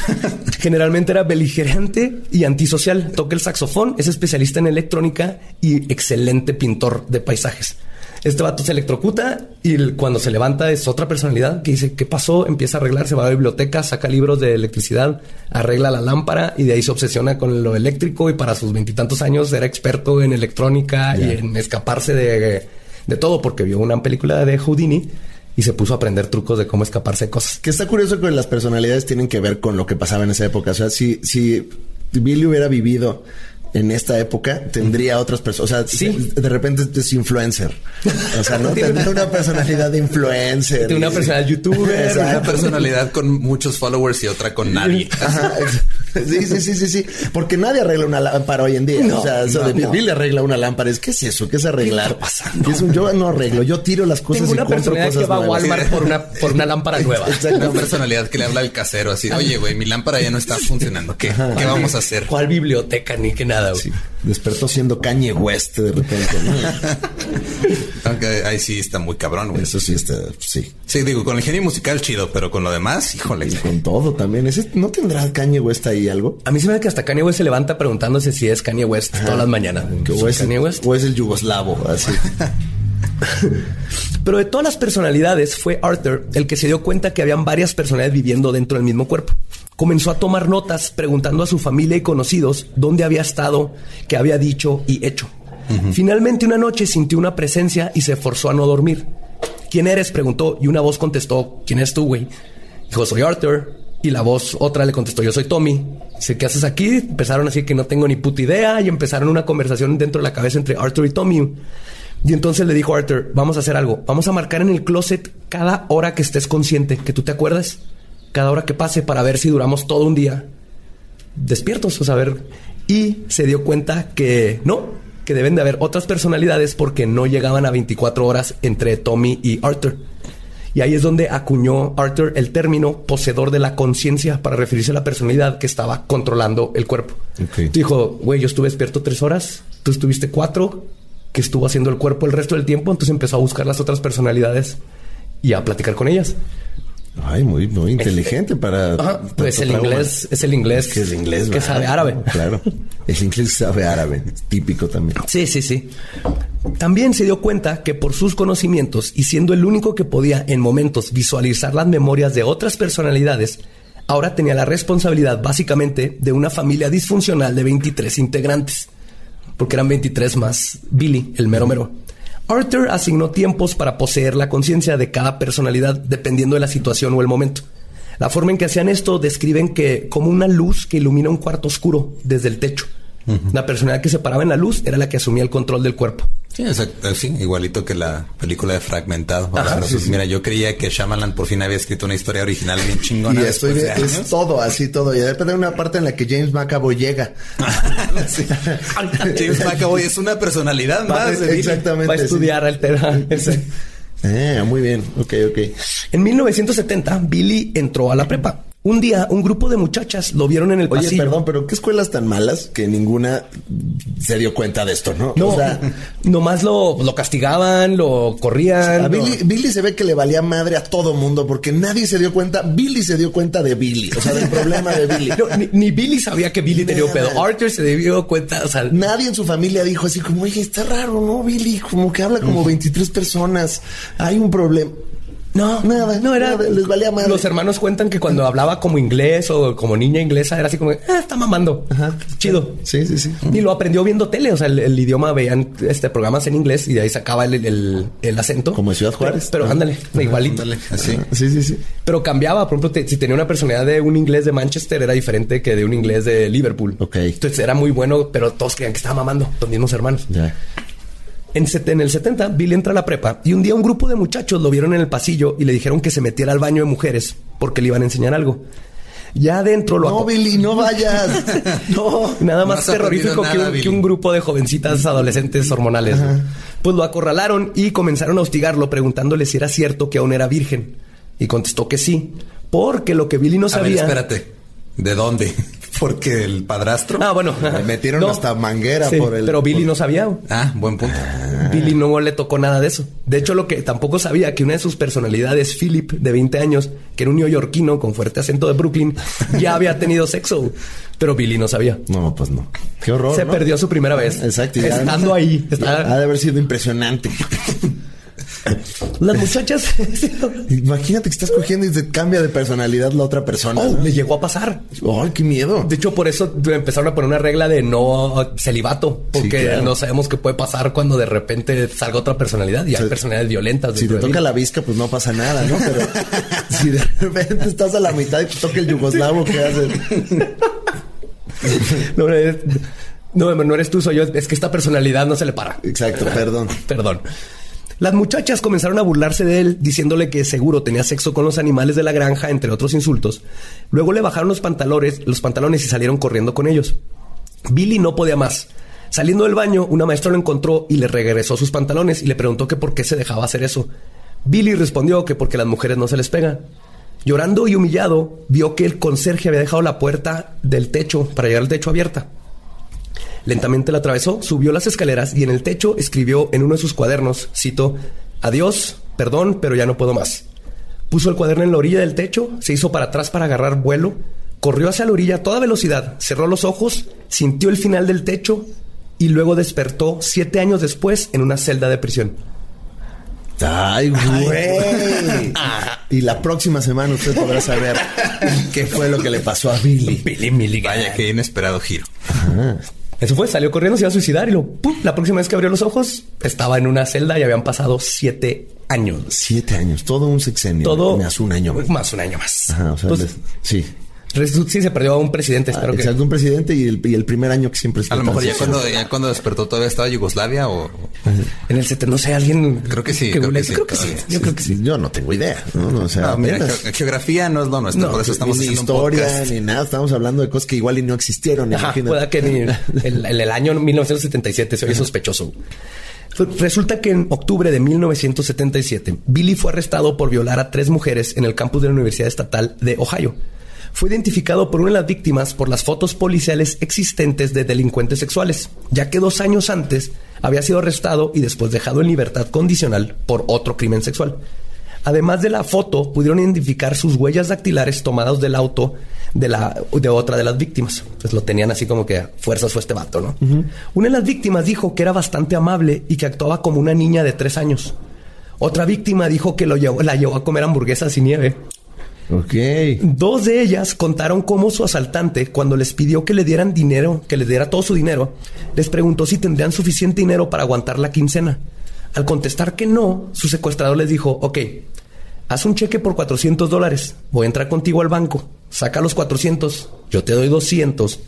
[LAUGHS] Generalmente era beligerante y antisocial. Toca el saxofón, es especialista en electrónica y excelente pintor de paisajes. Este vato se electrocuta y cuando se levanta es otra personalidad que dice, ¿qué pasó? Empieza a arreglar, se va a la biblioteca, saca libros de electricidad, arregla la lámpara y de ahí se obsesiona con lo eléctrico y para sus veintitantos años era experto en electrónica y en escaparse de de todo, porque vio una película de Houdini y se puso a aprender trucos de cómo escaparse de cosas. Que está curioso que las personalidades tienen que ver con lo que pasaba en esa época. O sea, si, si Billy hubiera vivido en esta época tendría otras personas. O sea, de repente es influencer. O sea, no [LAUGHS] tendría una personalidad de influencer. Tiene una personalidad [LAUGHS] youtuber. Una personalidad con muchos followers y otra con nadie. [LAUGHS] Sí, sí, sí, sí, sí. Porque nadie arregla una lámpara hoy en día. No, o sea, eso no, de no. Bill arregla una lámpara. Es, ¿qué es eso? ¿Qué es arreglar? ¿Qué está pasando? Es un- yo no arreglo. Yo tiro las cosas Tengo y una personalidad cosas que va a. Walmart por una, por una lámpara nueva. Una personalidad que le habla al casero así, oye, güey, mi lámpara ya no está funcionando. ¿Qué, ¿qué vamos a hacer? ¿Cuál biblioteca ni qué nada? Güey? Sí. Despertó siendo Kanye West de repente. ¿no? [LAUGHS] Aunque ahí sí está muy cabrón, güey. Eso sí está, sí. Sí, digo, con el genio musical chido, pero con lo demás, híjole. Y con todo también. Ese, ¿No tendrá Kanye West ahí algo? A mí se me da que hasta Kanye West se levanta preguntándose si es Kanye West todas las mañanas. O, ¿Soy es, Kanye West? o es el yugoslavo, así. [LAUGHS] [LAUGHS] Pero de todas las personalidades fue Arthur el que se dio cuenta que habían varias personalidades viviendo dentro del mismo cuerpo. Comenzó a tomar notas preguntando a su familia y conocidos dónde había estado, qué había dicho y hecho. Finalmente una noche sintió una presencia y se forzó a no dormir. ¿Quién eres? preguntó y una voz contestó, ¿quién eres tú, güey? Dijo, soy Arthur. Y la voz otra le contestó, yo soy Tommy. Dice, ¿qué haces aquí? Empezaron así que no tengo ni puta idea y empezaron una conversación dentro de la cabeza entre Arthur y Tommy. Y entonces le dijo a Arthur, vamos a hacer algo. Vamos a marcar en el closet cada hora que estés consciente, que tú te acuerdas. Cada hora que pase para ver si duramos todo un día despiertos, o sea, a ver. Y se dio cuenta que no, que deben de haber otras personalidades porque no llegaban a 24 horas entre Tommy y Arthur. Y ahí es donde acuñó Arthur el término poseedor de la conciencia para referirse a la personalidad que estaba controlando el cuerpo. Ok. Dijo, güey, yo estuve despierto tres horas, tú estuviste cuatro, que estuvo haciendo el cuerpo el resto del tiempo, entonces empezó a buscar las otras personalidades y a platicar con ellas. Ay, muy, muy inteligente para. Ajá, pues el trauma. inglés es el inglés Que es inglés, que sabe árabe. Claro. El inglés sabe árabe. Típico también. Sí, sí, sí. También se dio cuenta que por sus conocimientos y siendo el único que podía en momentos visualizar las memorias de otras personalidades, ahora tenía la responsabilidad básicamente de una familia disfuncional de 23 integrantes, porque eran 23 más Billy, el mero mero. Arthur asignó tiempos para poseer la conciencia de cada personalidad dependiendo de la situación o el momento. La forma en que hacían esto describen que como una luz que ilumina un cuarto oscuro desde el techo. La personalidad que se paraba en la luz era la que asumía el control del cuerpo. Sí, exacto, sí, igualito que la película de Fragmentado. Ajá, Ahora, sí, sí. Mira, yo creía que Shyamalan por fin había escrito una historia original bien chingona. Y estoy después de es todo, así todo. Y depende de una parte en la que James McAvoy llega. [LAUGHS] [LAUGHS] James McAvoy es una personalidad más. de Billy. Exactamente. Va a estudiar el tema. Eh, muy bien. Ok, ok. En 1970, Billy entró a la prepa. Un día, un grupo de muchachas lo vieron en el Oye, pasillo. perdón, pero ¿qué escuelas tan malas que ninguna se dio cuenta de esto, no? No, O sea, [LAUGHS] nomás lo, lo castigaban, lo corrían. a Billy, Billy se ve que le valía madre a todo mundo porque nadie se dio cuenta. Billy se dio cuenta de Billy, o sea, del problema de Billy. [LAUGHS] No, ni, ni Billy sabía que Billy tenía un pedo. Arthur se dio cuenta, o sea, Nadie en su familia dijo así como, oye, está raro, ¿no, Billy? Como que habla como 23 personas. Hay un problema. No, Nada, no era. nada, les valía madre. Los hermanos cuentan que cuando hablaba como inglés o como niña inglesa era así como, ah, está mamando. Chido. Sí, sí, sí. Y lo aprendió viendo tele, o sea, el, el idioma veían este programas en inglés y de ahí sacaba el, el- el acento. Como en Ciudad Juárez. Pero, pero ándale, igualito. Ándale, así. Sí, sí, sí. Pero cambiaba, por ejemplo, te- si tenía una personalidad de un inglés de Manchester era diferente que de un inglés de Liverpool. Ok. Entonces era muy bueno, pero todos creían que estaba mamando, los mismos hermanos. Ya. En, el 70, Billy entra a la prepa y un día un grupo de muchachos lo vieron en el pasillo y le dijeron que se metiera al baño de mujeres porque le iban a enseñar algo. Ya adentro lo No, Billy, no vayas. [LAUGHS] No. Nada más terrorífico que, un, que Billy. un grupo de jovencitas adolescentes hormonales. Pues lo acorralaron y comenzaron a hostigarlo preguntándole si era cierto que aún era virgen. Y contestó que sí, porque lo que Billy no A ver, sabía... espérate. ¿De dónde? [LAUGHS] Porque el padrastro. Ah, bueno. Le metieron hasta manguera Sí, por el- Pero Billy por- no sabía. Ah, buen punto. Billy no le tocó nada de eso. De hecho, lo que tampoco sabía que una de sus personalidades, Philip, de 20 años, que era un neoyorquino con fuerte acento de Brooklyn, [LAUGHS] ya había tenido sexo. Pero Billy no sabía. No, pues no. Qué horror. Se ¿no? perdió su primera vez. Exacto. Estando ahí. Ha estaba- de haber sido impresionante. [LAUGHS] Las muchachas. [LAUGHS] Imagínate que estás cogiendo y se cambia de personalidad la otra persona. Oh, ¿no? le llegó a pasar. Ay, qué miedo. De hecho, por eso empezaron a poner una regla de no celibato, porque claro. no sabemos qué puede pasar cuando de repente salga otra personalidad y hay personalidades violentas. Si te toca la visca, pues no pasa nada, ¿no? Pero [LAUGHS] si de repente estás a la mitad y te toca el yugoslavo, ¿qué haces? No, no, no eres tú, soy yo. Es que esta personalidad no se le para. Exacto, perdón. [LAUGHS] Perdón. Las muchachas comenzaron a burlarse de él, diciéndole que seguro tenía sexo con los animales de la granja, entre otros insultos. Luego le bajaron los pantalones, los pantalones y salieron corriendo con ellos. Billy no podía más. Saliendo del baño, una maestra lo encontró y le regresó sus pantalones y le preguntó que por qué se dejaba hacer eso. Billy respondió que porque las mujeres no se les pega. Llorando y humillado, vio que el conserje había dejado la puerta del techo para llegar al techo abierta. Lentamente la atravesó, subió las escaleras y en el techo escribió en uno de sus cuadernos, cito, Adiós, perdón, pero ya no puedo más. Puso el cuaderno en la orilla del techo, se hizo para atrás para agarrar vuelo, corrió hacia la orilla a toda velocidad, cerró los ojos, sintió el final del techo y luego despertó siete años después en una celda de prisión. Ay, güey. y la próxima semana usted podrá saber [LAUGHS] qué fue lo que le pasó a Billy. Billy Milligan. Vaya, qué inesperado giro. Eso fue, salió corriendo, se iba a suicidar y lo, ¡pum! la próxima vez que abrió los ojos estaba en una celda y habían pasado siete años. Siete años, todo un sexenio. Todo Más un año más. Más un año más. Ajá, o sea, les- sí. Sí, se perdió a un presidente, espero que. Exacto, un presidente y el, y el primer año que siempre A lo mejor ya cuando, ya cuando despertó todavía estaba Yugoslavia o... En el 70, no sé, alguien. Creo que sí, creo que sí, Creo que sí. todavía. Yo creo que sí. Yo no tengo idea. No, No, o sea, No, mira, ge- geografía no es lo nuestro, No, por eso estamos ni historia podcast. ni nada. Estamos hablando de cosas que igual y no existieron. Ajá, imagínate. pueda que ni el, el- el año 1977 se oye sospechoso. Resulta que en octubre de 1977, Billy fue arrestado por violar a tres mujeres en el campus de la Universidad Estatal de Ohio. Fue identificado por una de las víctimas por las fotos policiales existentes de delincuentes sexuales, ya que dos años antes había sido arrestado y después dejado en libertad condicional por otro crimen sexual. Además de la foto, pudieron identificar sus huellas dactilares tomadas del auto de, la, de otra de las víctimas. Pues lo tenían así como que fuerzas fue este vato, ¿no? Una de las víctimas dijo que era bastante amable y que actuaba como una niña de tres años. Otra víctima dijo que lo llevó, la llevó a comer hamburguesas y nieve. Dos de ellas contaron cómo su asaltante, cuando les pidió que le dieran dinero, que les diera todo su dinero, les preguntó si tendrían suficiente dinero para aguantar la quincena. Al contestar que no, su secuestrador les dijo, ok, haz un cheque por 400 dólares, voy a entrar contigo al banco, saca los 400, yo te doy 200,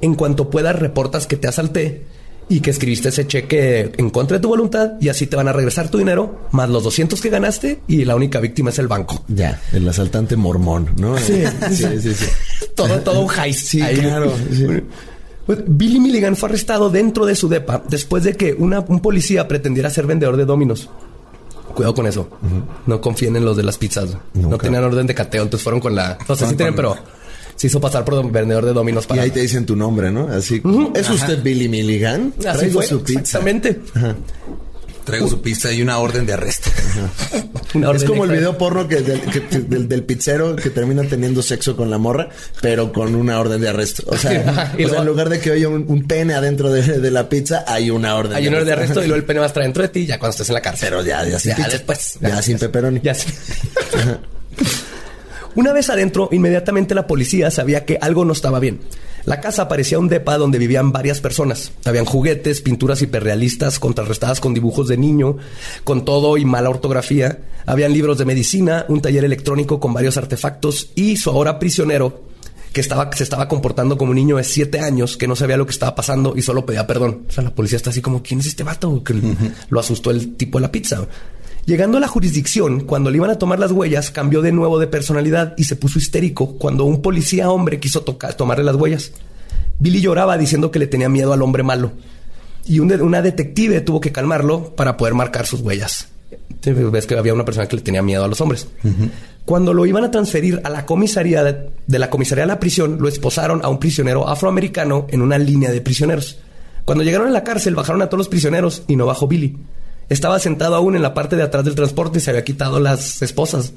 en cuanto puedas reportas que te asalté y que escribiste ese cheque en contra de tu voluntad y así te van a regresar tu dinero, más los 200 que ganaste y la única víctima es el banco. Ya, el asaltante mormón, ¿no? Sí. sí, sí. sí. todo, todo un heist. Sí, ahí. claro, sí. Pues, Billy Milligan fue arrestado dentro de su depa después de que una- un policía pretendiera ser vendedor de dominos. Cuidado con eso. No confíen en los de las pizzas. No tenían orden de cateo, entonces fueron con la... No sé si tienen, pero se hizo pasar por vendedor de dominos Y para... ahí te dicen tu nombre, ¿no? Así. ¿Es usted Billy Milligan? Así Traigo fue, su pizza. exactamente. Traigo su pizza y una orden de arresto. [LAUGHS] Una Es como el video porno que del, que- que- del, del pizzero que termina teniendo sexo con la morra, pero con una orden de arresto. O sea, Ajá, [LAUGHS] y o sea, luego- en lugar de que haya un, un pene adentro de, de la pizza, hay una orden. Hay un orden de arresto y luego el [LAUGHS] pene va a estar dentro de ti ya cuando estés en la cárcel. Pero ya, ya sin Ya pizza. después. Ya sin pepperoni. Ya sí. Una vez adentro, inmediatamente la policía sabía que algo no estaba bien. La casa parecía un depa donde vivían varias personas. Habían juguetes, pinturas hiperrealistas contrarrestadas con dibujos de niño, con todo y mala ortografía. Habían libros de medicina, un taller electrónico con varios artefactos y su ahora prisionero que estaba, se estaba comportando como un niño de siete años que no sabía lo que estaba pasando y solo pedía perdón. O sea, la policía está así como, ¿quién es este vato? Que lo asustó el tipo de la pizza. Llegando a la jurisdicción, cuando le iban a tomar las huellas, cambió de nuevo de personalidad y se puso histérico cuando un policía hombre quiso tomarle las huellas. Billy lloraba diciendo que le tenía miedo al hombre malo. Y un de- una detective tuvo que calmarlo para poder marcar sus huellas. Ves que había una persona que le tenía miedo a los hombres. Cuando lo iban a transferir a la comisaría de, de la comisaría a la prisión, lo esposaron a un prisionero afroamericano en una línea de prisioneros. Cuando llegaron a la cárcel, bajaron a todos los prisioneros y no bajó Billy. Estaba sentado aún en la parte de atrás del transporte y se había quitado las esposas.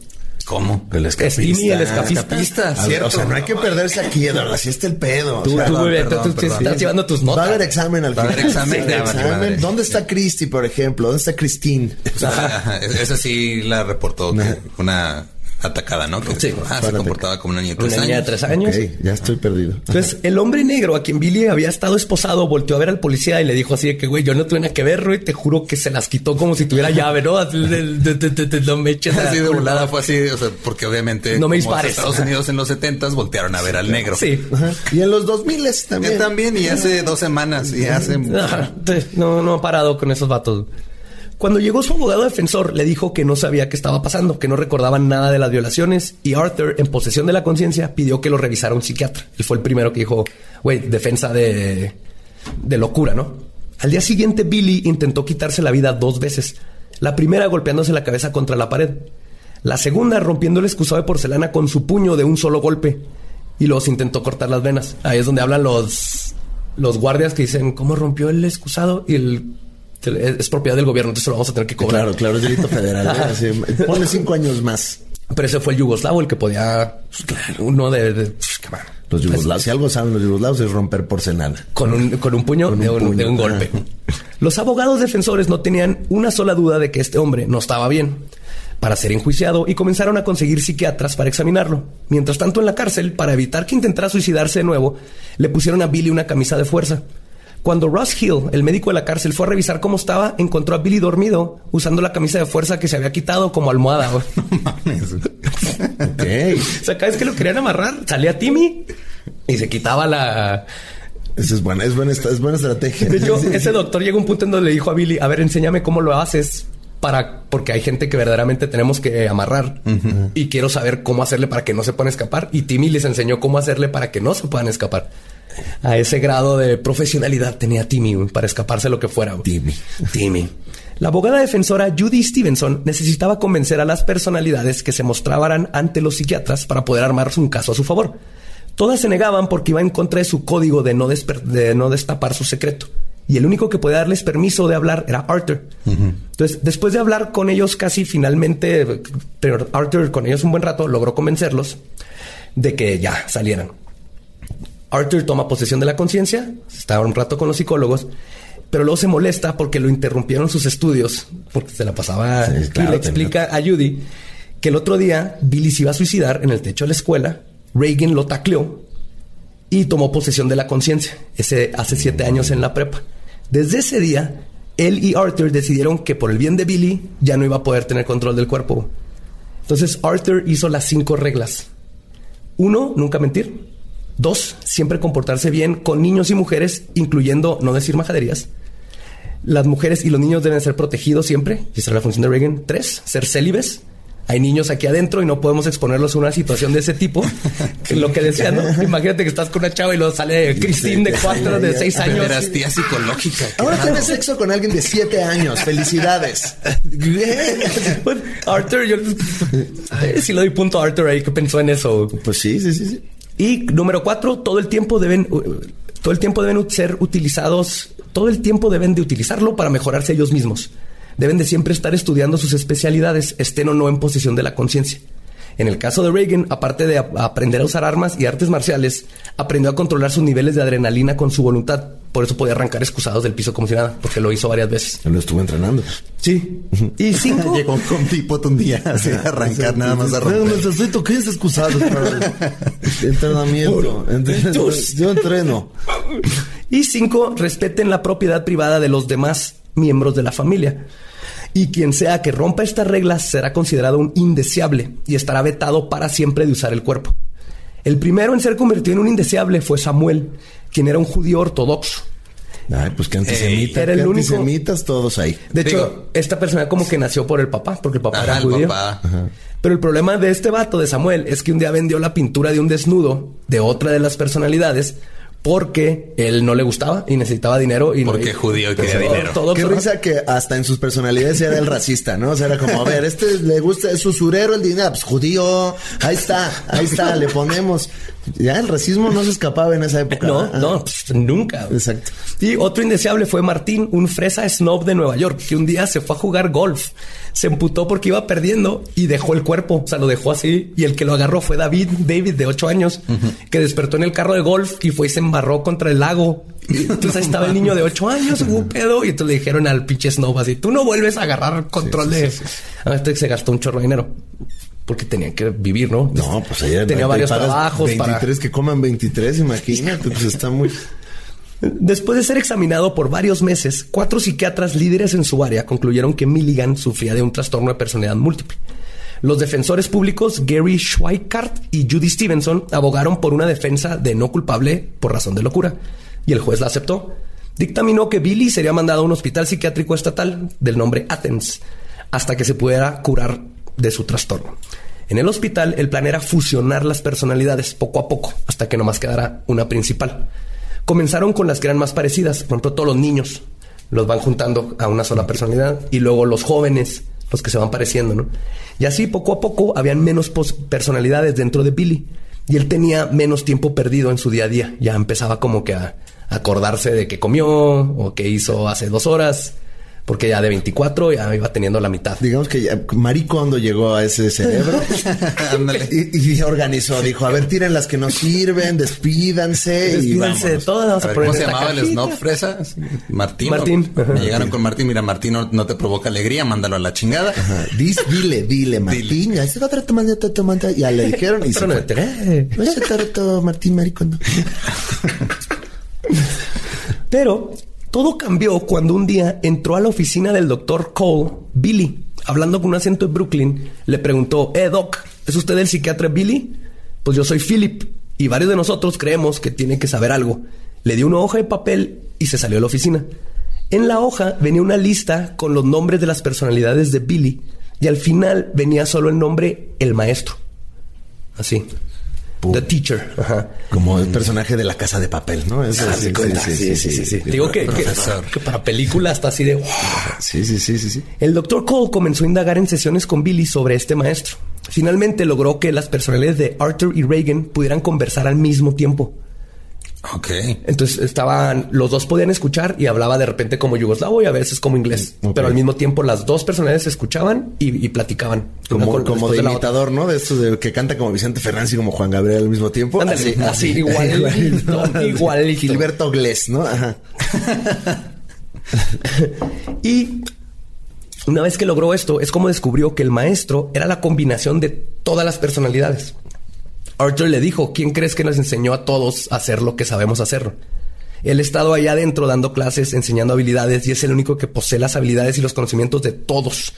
¿Cómo? El Skinny, el escapista. Cierto. o sea, no hay que perderse aquí, Eduardo. Así está el pedo. Tú, O sea, tú, perdón, bebé, tú- perdón, tú perdón. estás llevando tus Va a notas. haber examen al Va a haber final. examen, Sí. ¿Dónde está Christy, por ejemplo? ¿Dónde está Christine? [LAUGHS] Ajá, Esa sí la reportó una atacada, ¿no? Que Sí, ah, se comportaba como una niña de Una tres niña de años. tres años. Ya estoy perdido. Entonces, el hombre negro a quien Billy había estado esposado volteó a ver al policía y le dijo así de que, güey, yo no tuve nada que ver, güey, te juro que se las quitó como si tuviera llave, ¿no? Así de- de- de- de- de- No me eches Así de volada fue así, o sea, porque obviamente No me dispares. Estados Unidos en los 70 voltearon a ver al negro. Sí. Ajá. Y en los 2000 Yo también. también, y hace dos semanas, y hace... Sí, No, no ha parado con esos vatos. Cuando llegó su abogado defensor, le dijo que no sabía qué estaba pasando, que no recordaba nada de las violaciones y Arthur, en posesión de la conciencia, pidió que lo revisara un psiquiatra. Él fue el primero que dijo, güey, defensa de, de locura, ¿no? Al día siguiente, Billy intentó quitarse la vida dos veces. La primera golpeándose la cabeza contra la pared. La segunda rompiendo el excusado de porcelana con su puño de un solo golpe. Y se intentó cortar las venas. Ahí es donde hablan los, los guardias que dicen, ¿cómo rompió el excusado? Y el es propiedad del gobierno, entonces lo vamos a tener que cobrar. Claro, claro, es delito federal. ¿eh? Pone cinco años más. Pero ese fue el yugoslavo el que podía, pues, claro, uno de, pues, los yugoslavos, si algo saben los yugoslavos es romper porcelana. Con un, con un puño, de, un, golpe. Los abogados defensores no tenían una sola duda de que este hombre no estaba bien para ser enjuiciado y comenzaron a conseguir psiquiatras para examinarlo. Mientras tanto, en la cárcel, para evitar que intentara suicidarse de nuevo, le pusieron a Billy una camisa de fuerza. Cuando Ross Hill, el médico de la cárcel, fue a revisar cómo estaba, encontró a Billy dormido usando la camisa de fuerza que se había quitado como almohada. [LAUGHS] okay. O sea, cada vez que lo querían amarrar, salía Timmy y se quitaba la... Esa es buena, es buena, es buena estrategia. De hecho, [LAUGHS] ese doctor llegó a un punto en donde le dijo a Billy, a ver, enséñame cómo lo haces para, porque hay gente que verdaderamente tenemos que amarrar y quiero saber cómo hacerle para que no se puedan escapar. Y Timmy les enseñó cómo hacerle para que no se puedan escapar a ese grado de profesionalidad tenía Timmy para escaparse lo que fuera. Timmy. Timmy. La abogada defensora Judy Stevenson necesitaba convencer a las personalidades que se mostraban ante los psiquiatras para poder armar un caso a su favor. Todas se negaban porque iba en contra de su código de no, de no destapar su secreto. Y el único que podía darles permiso de hablar era Arthur. Entonces, después de hablar con ellos casi finalmente, Arthur con ellos un buen rato logró convencerlos de que ya salieran. Arthur toma posesión de la conciencia, está un rato con los psicólogos, pero luego se molesta porque lo interrumpieron sus estudios, porque se la pasaba y le explica a Judy que el otro día Billy se iba a suicidar en el techo de la escuela, Reagan lo tacleó y tomó posesión de la conciencia, ese hace siete años en la prepa. Desde ese día, él y Arthur decidieron que por el bien de Billy ya no iba a poder tener control del cuerpo. Entonces Arthur hizo las cinco reglas. Uno, nunca mentir. Dos, siempre comportarse bien con niños y mujeres, incluyendo no decir majaderías. Las mujeres y los niños deben ser protegidos siempre, y esa es la función de Reagan. Tres, ser célibes. Hay niños aquí adentro y no podemos exponerlos a una situación de ese tipo. [LAUGHS] lo que decía, ¿no? Imagínate que estás con una chava y luego sale Christine de cuatro, de seis años. tía psicológica. Ahora tienes sexo con alguien de siete años. Felicidades. [LAUGHS] Arthur, yo eh, sí le doy punto a Arthur ahí que pensó en eso. Pues sí, sí, sí. sí. Y número cuatro, todo el tiempo deben, todo el tiempo deben ser utilizados, todo el tiempo deben de utilizarlo para mejorarse ellos mismos. Deben de siempre estar estudiando sus especialidades, estén o no en posición de la conciencia. En el caso de Reagan, aparte de aprender a usar armas y artes marciales, aprendió a controlar sus niveles de adrenalina con su voluntad. Por eso podía arrancar excusados del piso como si nada, porque lo hizo varias veces. Lo estuvo entrenando. Sí. Y cinco. [LAUGHS] Llegó con tipo un día así a arrancar nada más a romper. No necesito 15 excusados para entrenamiento. Yo entreno. Y cinco, respeten la propiedad privada de los demás miembros de la familia y quien sea que rompa estas reglas será considerado un indeseable y estará vetado para siempre de usar el cuerpo. El primero en ser convertido en un indeseable fue Samuel, quien era un judío ortodoxo. Ay, pues que antisemita, era el único. Antisemitas todos ahí. De hecho, esta persona como que nació por el papá, porque el papá era judío. Pero el problema de este vato de Samuel es que un día vendió la pintura de un desnudo de otra de las personalidades porque él no le gustaba y necesitaba dinero y porque judío y quería dinero. Todo, Qué risa que hasta en sus personalidades era el racista, ¿no? O sea, era como, a ver, este le gusta, es usurero el dinero, pues judío, ahí está, ahí está, le ponemos. Ya el racismo no se escapaba en esa época. [LAUGHS] No, no, nunca. Exacto. Y otro indeseable fue Martín, un fresa snob de Nueva York, que un día se fue a jugar golf. Se emputó porque iba perdiendo y dejó el cuerpo. O sea, lo dejó así. Y el que lo agarró fue David, David de ocho años, que despertó en el carro de golf y fue y se embarró contra el lago. entonces ahí estaba el niño de ocho años, hubo pedo. Y entonces le dijeron al pinche snob así: tú no vuelves a agarrar control de. A este se gastó un chorro de dinero porque tenían que vivir, ¿no? No, pues ayer tenía varios trabajos 23 que coman 23, imagínate, pues está muy Después de ser examinado por varios meses, cuatro psiquiatras líderes en su área concluyeron que Milligan sufría de un trastorno de personalidad múltiple. Los defensores públicos Gary Schweikart y Judy Stevenson abogaron por una defensa de no culpable por razón de locura, y el juez la aceptó. Dictaminó que Billy sería mandado a un hospital psiquiátrico estatal del nombre Athens hasta que se pudiera curar de su trastorno. En el hospital, el plan era fusionar las personalidades poco a poco hasta que nomás quedara una principal. Comenzaron con las que eran más parecidas, por ejemplo, todos los niños los van juntando a una sola personalidad y luego los jóvenes, los que se van pareciendo, ¿no? Y así poco a poco habían menos personalidades dentro de Billy y él tenía menos tiempo perdido en su día a día. Ya empezaba como que a acordarse de que comió o que hizo hace dos horas porque ya de 24 ya iba teniendo la mitad. Digamos que ya, Maricondo llegó a ese cerebro [LAUGHS] y, y, organizó. Dijo, a ver, tiren las que no sirven, despídanse. Despídanse de todas. ¿Cómo se llamaba el snob fresa? Martín. Martín. Me llegaron con Martín. Mira, Martín no, te provoca alegría, mándalo a la chingada. dile, dile, Martín. Ya se va a Ya le dijeron y se fue. Martín Maricondo. Pero todo cambió cuando un día entró a la oficina del doctor Cole, Billy, hablando con un acento de Brooklyn, le preguntó, eh, Doc, ¿es usted el psiquiatra Billy? Pues yo soy Philip y varios de nosotros creemos que tiene que saber algo. Le dio una hoja de papel y se salió de la oficina. En la hoja venía una lista con los nombres de las personalidades de Billy y al final venía solo el nombre el maestro. Así. The Teacher. Como el personaje de la casa de papel, ¿no? sí, sí, sí, sí, Digo que, para película está así de... Sí, sí, sí, sí, sí. El doctor Cole comenzó a indagar en sesiones con Billy sobre este maestro. Finalmente logró que las personalidades de Arthur y Reagan pudieran conversar al mismo tiempo. Ok. Entonces estaban, los dos podían escuchar y hablaba de repente como yugoslavo y a veces como inglés. Pero al mismo tiempo las dos personalidades escuchaban y, platicaban. Como, como de imitador, ¿no? De esto de que canta como Vicente Fernández y como Juan Gabriel al mismo tiempo. así, así, igual, igual, [LAUGHS] Gilberto Glés, ¿no? Ajá. [LAUGHS] y una vez que logró esto, es como descubrió que el maestro era la combinación de todas las personalidades. Arthur le dijo, ¿quién crees que nos enseñó a todos a hacer lo que sabemos hacer? Él ha estado allá adentro dando clases, enseñando habilidades y es el único que posee las habilidades y los conocimientos de todos.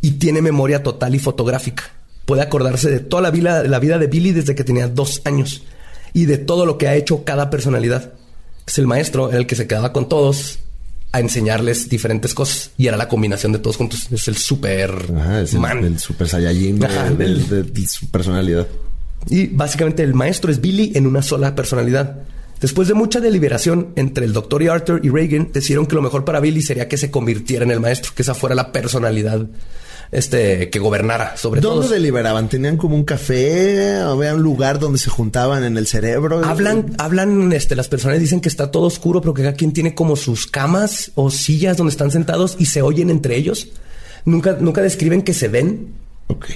Y tiene memoria total y fotográfica. Puede acordarse de toda la vida, la vida de Billy desde que tenía dos años y de todo lo que ha hecho cada personalidad. Es el maestro el que se quedaba con todos a enseñarles diferentes cosas y era la combinación de todos juntos. Es el super man. El, super Saiyajin de su personalidad. Y básicamente el maestro es Billy en una sola personalidad. Después de mucha deliberación entre el doctor y Arthur y Reagan, decidieron que lo mejor para Billy sería que se convirtiera en el maestro, que esa fuera la personalidad este, que gobernara sobre todo. ¿Dónde deliberaban? ¿Tenían como un café? ¿O había un lugar donde se juntaban en el cerebro? Hablan, hablan, este, las personas dicen que está todo oscuro, pero que cada quien tiene como sus camas o sillas donde están sentados y se oyen entre ellos. Nunca, nunca describen que se ven,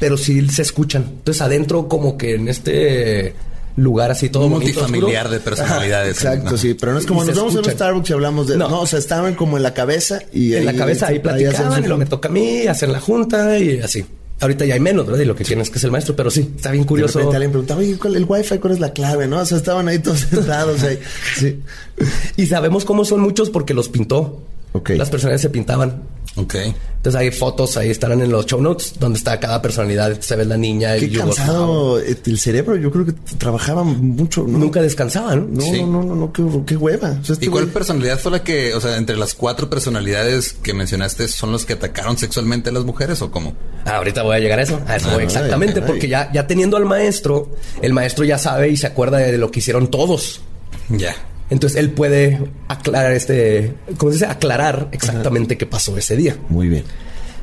pero sí se escuchan. Entonces adentro como que en este lugar así todo multifamiliar de personalidades. exacto, sí, pero no es como nos vamos a un Starbucks y hablamos de no. o sea, estaban como en la cabeza y en la cabeza ahí platicaban, y lo me toca a mí hacer la junta y así. Ahorita ya hay menos, ¿verdad? Y lo que tienes que es el maestro, pero sí, está bien curioso. De alguien preguntaba, oye, ¿cuál, el wifi, ¿cuál es la clave? ¿No? O sea, estaban ahí todos [LAUGHS] sentados ahí. Sí. Y sabemos cómo son muchos porque los pintó. Okay. Las personas se pintaban. Ok. Entonces hay fotos, ahí estarán en los show notes, donde está cada personalidad. Se ve la niña. Qué cansado el cerebro. Yo creo que trabajaban mucho. Nunca descansaban. No, no, no, no, no, qué, qué hueva. Este ¿Y cuál personalidad fue la que, o sea, entre las cuatro personalidades que mencionaste, son los que atacaron sexualmente a las mujeres o cómo? Ah, ahorita voy a llegar a eso. A eso ah, exactamente, porque ya, ya teniendo al maestro, el maestro ya sabe y se acuerda de lo que hicieron todos. Ya. Entonces él puede aclarar este, ¿cómo se dice? Aclarar exactamente qué pasó ese día. Muy bien.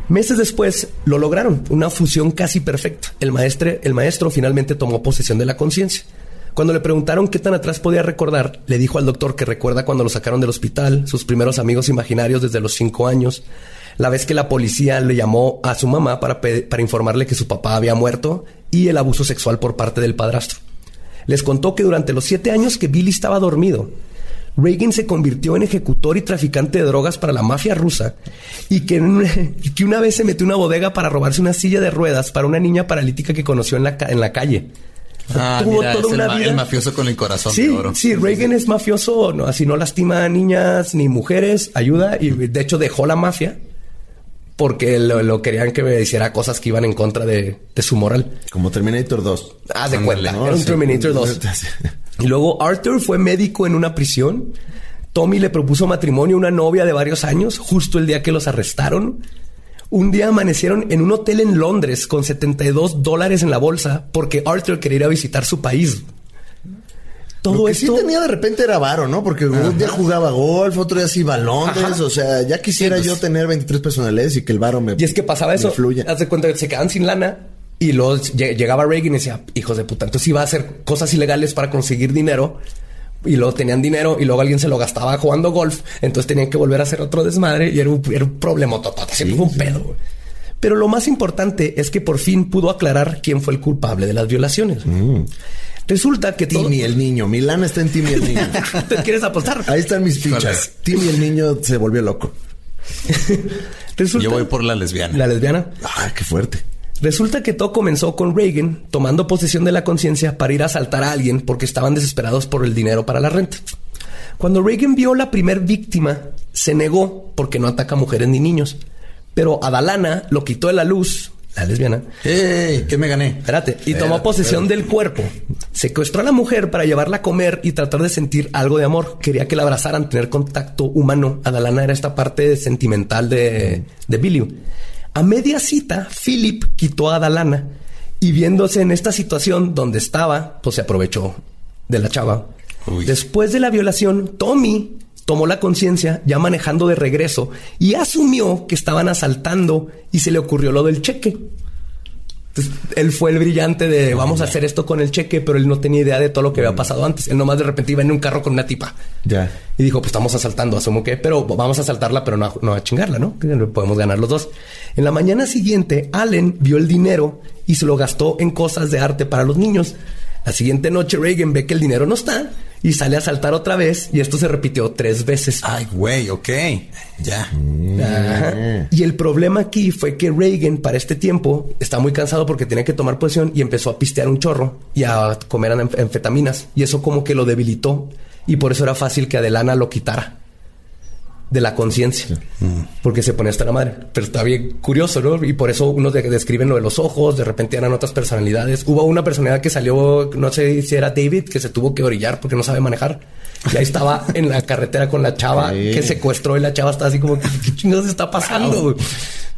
Meses después lo lograron, una fusión casi perfecta. El maestro, el maestro finalmente tomó posesión de la conciencia. Cuando le preguntaron qué tan atrás podía recordar, le dijo al doctor que recuerda cuando lo sacaron del hospital, sus primeros amigos imaginarios desde los cinco años, la vez que la policía le llamó a su mamá para, para informarle que su papá había muerto y el abuso sexual por parte del padrastro les contó que durante los siete años que Billy estaba dormido, Reagan se convirtió en ejecutor y traficante de drogas para la mafia rusa y que, [LAUGHS] una vez se metió en una bodega para robarse una silla de ruedas para una niña paralítica que conoció en la, en la calle. Ah, tuvo toda una vida. El mafioso con el corazón sí, de oro. Sí, Reagan es mafioso, no, así no lastima a niñas ni mujeres, ayuda y de hecho dejó la mafia porque lo, querían que me hiciera cosas que iban en contra de, su moral. Como Terminator 2. Ah, de cuenta. Era un Terminator 2. [LAUGHS] y luego Arthur fue médico en una prisión Tommy le propuso matrimonio a una novia de varios años, justo el día que los arrestaron. Un día amanecieron en un hotel en Londres con 72 dólares en la bolsa porque Arthur quería ir a visitar su país. Todo Lo que sí tenía de repente era varo, ¿no? Porque un día jugaba golf, otro día sí Londres. O sea, ya quisiera pues. yo tener 23 personalidades y que el varo me Y es que pasaba eso. Fluya. Haz de cuenta que se quedaban sin lana y luego llegaba Reagan y decía, hijos de puta, entonces iba a hacer cosas ilegales para conseguir dinero y luego tenían dinero y luego alguien se lo gastaba jugando golf, entonces tenían que volver a hacer otro desmadre y era un, era un problema total, siempre fue un pedo. Pero lo más importante es que por fin pudo aclarar quién fue el culpable de las violaciones. Mm. Resulta que Timmy el niño, Milán está en Timmy el niño. [LAUGHS] ¿Te quieres apostar? Ahí están mis fichas. Timmy el niño se volvió loco. [LAUGHS] Yo voy por la lesbiana. La lesbiana. Ah, qué fuerte. Resulta que todo comenzó con Reagan tomando posesión de la conciencia para ir a asaltar a alguien porque estaban desesperados por el dinero para la renta. Cuando Reagan vio la primer víctima, se negó porque no ataca mujeres ni niños. Pero Adalana lo quitó de la luz, la lesbiana. ¡Ey! ¿Qué me gané? Espérate. Y tomó posesión del cuerpo. Secuestró a la mujer para llevarla a comer y tratar de sentir algo de amor. Quería que la abrazaran, tener contacto humano. Adalana era esta parte sentimental de, de Billy. A media cita, Philip quitó a Adalana y viéndose en esta situación donde estaba, pues se aprovechó de la chava. Después de la violación, Tommy tomó la conciencia ya manejando de regreso y asumió que estaban asaltando y se le ocurrió lo del cheque. Entonces, él fue el brillante de vamos a hacer esto con el cheque, pero él no tenía idea de todo lo que había pasado antes. Él nomás de repente iba en un carro con una tipa. Ya. Y dijo, pues estamos asaltando, asumo que, pero vamos a asaltarla, pero no, no a chingarla, ¿no? Podemos ganar los dos. En la mañana siguiente, Allen vio el dinero y se lo gastó en cosas de arte para los niños. La siguiente noche, Reagan ve que el dinero no está y sale a saltar otra vez y esto se repitió tres veces. Ay, güey, ok. Ya. Y el problema aquí fue que Reagan para este tiempo está muy cansado porque tenía que tomar posición y empezó a pistear un chorro y a comer anfetaminas y eso como que lo debilitó y por eso era fácil que Adelana lo quitara de la conciencia, porque se pone hasta la madre. Pero está bien curioso, ¿no? Y por eso unos describen lo de los ojos, de repente eran otras personalidades. Hubo una personalidad que salió, no sé si era David, que se tuvo que orillar porque no sabe manejar. Y ahí estaba [LAUGHS] en la carretera con la chava que secuestró y la chava está así como, ¿qué chingados está pasando?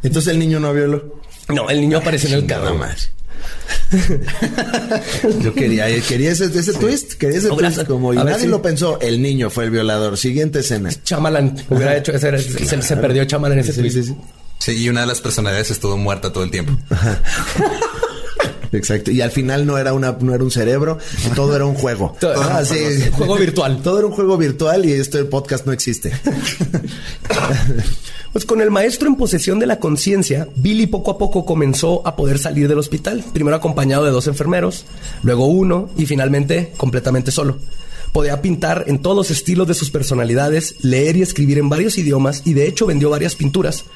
Entonces el niño no violó. No, el niño apareció en el carro. más. [LAUGHS] Yo quería, quería ese, twist, quería ese twist como y nadie lo pensó. El niño fue el violador. Siguiente escena. Chamalan hubiera hecho ese, se, perdió Chamalan ese twist. Sí, y una de las personalidades estuvo muerta todo el tiempo. [LAUGHS] Exacto. Y al final no era una, no era un cerebro, todo era un juego. [LAUGHS] Ah, juego virtual. [LAUGHS] Todo era un juego virtual y esto el podcast no existe. [LAUGHS] Pues con el maestro en posesión de la conciencia, Billy poco a poco comenzó a poder salir del hospital, primero acompañado de dos enfermeros, luego uno y finalmente completamente solo. Podía pintar en todos los estilos de sus personalidades, leer y escribir en varios idiomas y de hecho vendió varias pinturas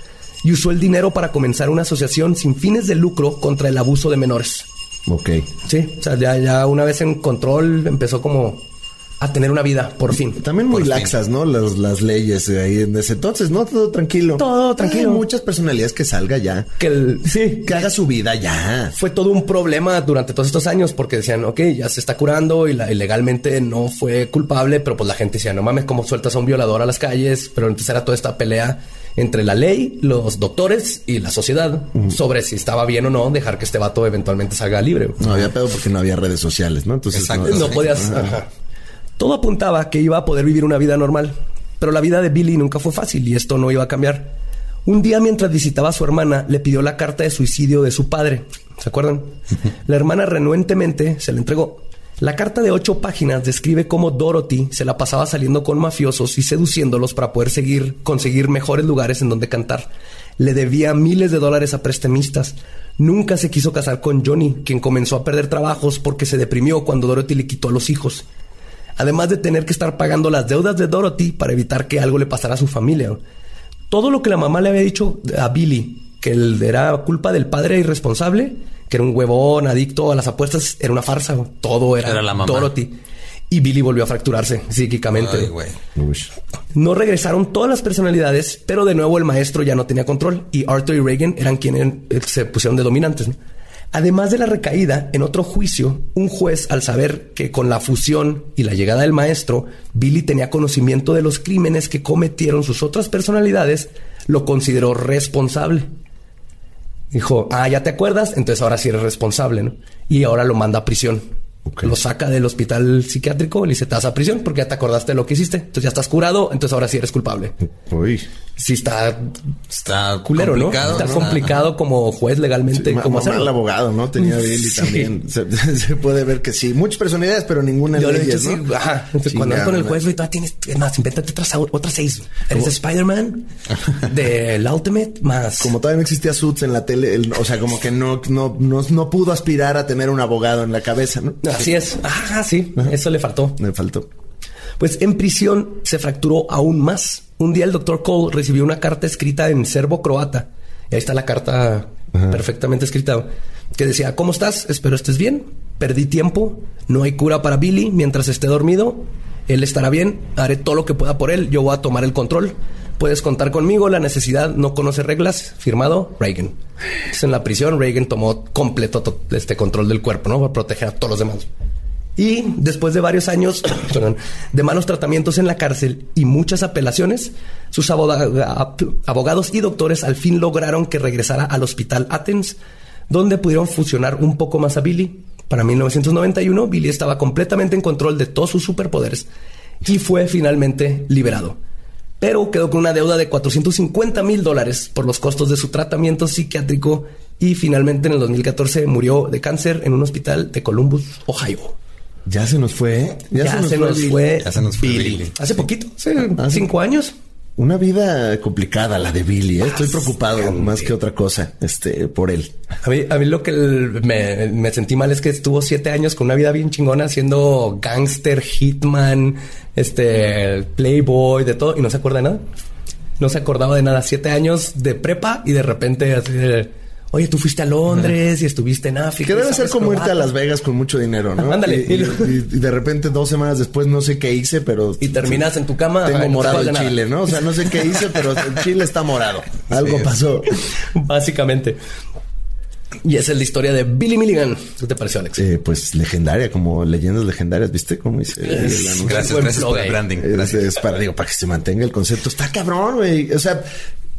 y usó el dinero para comenzar una asociación sin fines de lucro contra el abuso de menores. Ok. Sí, o sea, ya, ya una vez en control empezó como a tener una vida, por fin. También muy laxas, ¿no? Las, las leyes ahí en ese entonces, ¿no? Todo tranquilo. Todo tranquilo. Hay muchas personalidades que salga ya. Que el, sí. Que haga su vida ya. Fue todo un problema durante todos estos años porque decían, ok, ya se está curando y, la, legalmente no fue culpable, pero pues la gente decía, no mames, ¿cómo sueltas a un violador a las calles? Pero entonces era toda esta pelea entre la ley, los doctores y la sociedad sobre si estaba bien o no dejar que este vato eventualmente salga libre. No había pedo porque no había redes sociales, ¿no? Entonces no, podías. Todo apuntaba que iba a poder vivir una vida normal, pero la vida de Billy nunca fue fácil y esto no iba a cambiar. Un día mientras visitaba a su hermana, le pidió la carta de suicidio de su padre. ¿Se acuerdan? La hermana renuentemente se la entregó. La carta de ocho páginas describe cómo Dorothy se la pasaba saliendo con mafiosos y seduciéndolos para poder seguir, conseguir mejores lugares en donde cantar. Le debía miles de dólares a prestamistas. Nunca se quiso casar con Johnny, quien comenzó a perder trabajos porque se deprimió cuando Dorothy le quitó a los hijos además de tener que estar pagando las deudas de Dorothy para evitar que algo le pasara a su familia. Todo lo que la mamá le había dicho a Billy, que era culpa del padre irresponsable, que era un huevón adicto a las apuestas, era una farsa. Todo era, Dorothy. Y Billy volvió a fracturarse psíquicamente. no regresaron todas las personalidades, pero de nuevo el maestro ya no tenía control y Arthur y Reagan eran quienes se pusieron de dominantes. Además de la recaída, en otro juicio, un juez, al saber que con la fusión y la llegada del maestro, Billy tenía conocimiento de los crímenes que cometieron sus otras personalidades, lo consideró responsable. Dijo, ah, ya te acuerdas, entonces ahora sí eres responsable, ¿no? Y ahora lo manda a prisión. Lo saca del hospital psiquiátrico y le dice, te vas a prisión porque ya te acordaste de lo que hiciste. Entonces ya estás curado, entonces ahora sí eres culpable. Uy. Sí está... Está culero, ¿no? Está complicado como juez legalmente. Como el abogado, ¿no? Tenía Billy Sí. también. [LAUGHS] Se, se puede ver que sí. Muchas personalidades, pero ninguna Yo le he leyes, ¿no? sí, ajá. Entonces, cuando vas con el juez, güey, todavía tienes, es más, invéntate otras, otras seis. Eres Spider-Man, [LAUGHS] del Ultimate, más. Como todavía no existía Suits en la tele, el- o sea, como que no, no, no, no pudo aspirar a tener un abogado en la cabeza, ¿no? Así es. Ajá, sí. Eso le faltó. Me faltó. Pues en prisión se fracturó aún más. Un día el doctor Cole recibió una carta escrita en serbo croata. Y ahí está la carta perfectamente escrita. Que decía, ¿cómo estás? Espero estés bien. Perdí tiempo. No hay cura para Billy mientras esté dormido. Él estará bien. Haré todo lo que pueda por él. Yo voy a tomar el control. Puedes contar conmigo. La necesidad no conoce reglas. Firmado Reagan. Entonces, en la prisión, Reagan tomó completo to- este control del cuerpo, ¿no? Para proteger a todos los demás. Y después de varios años [COUGHS] de malos tratamientos en la cárcel y muchas apelaciones, sus aboga- abogados y doctores al fin lograron que regresara al hospital Athens, donde pudieron fusionar un poco más a Billy. Para 1991, Billy estaba completamente en control de todos sus superpoderes y fue finalmente liberado. Pero quedó con una deuda de 450 mil dólares por los costos de su tratamiento psiquiátrico y finalmente en el 2014 murió de cáncer en un hospital de Columbus, Ohio. Ya se nos fue, ¿eh? Ya, se nos Billy. fue, Ya se nos fue Billy. Hace poquito, hace Ah, sí. cinco años. Una vida complicada la de Billy, ¿eh? Estoy preocupado Bastante. más que otra cosa, este, por él. A mí, a mí lo que el- me, me sentí mal es que estuvo siete años con una vida bien chingona siendo gangster, hitman, este, playboy, de todo, y no se acuerda de nada. No se acordaba de nada. Siete años de prepa y de repente así de, oye, tú fuiste a Londres y estuviste en África. Que debe ser como irte a croata". Las Vegas con mucho dinero, ¿no? [LAUGHS] Ándale. Y, y- y de repente dos semanas después no sé qué hice, pero... Y terminas en tu cama. Tengo ay, no morado de nada. chile, ¿no? O sea, no sé qué hice, pero [LAUGHS] el chile está morado. Algo Sí. pasó. [LAUGHS] Básicamente. Y esa es la historia de Billy Milligan. ¿Qué te pareció, Alex? Eh, pues legendaria, como leyendas legendarias, ¿viste? Cómo dice el Es- anuncio? Gracias, gracias por el branding. Es, Gracias. es para, digo, para que se mantenga el concepto. Está cabrón, güey. O sea,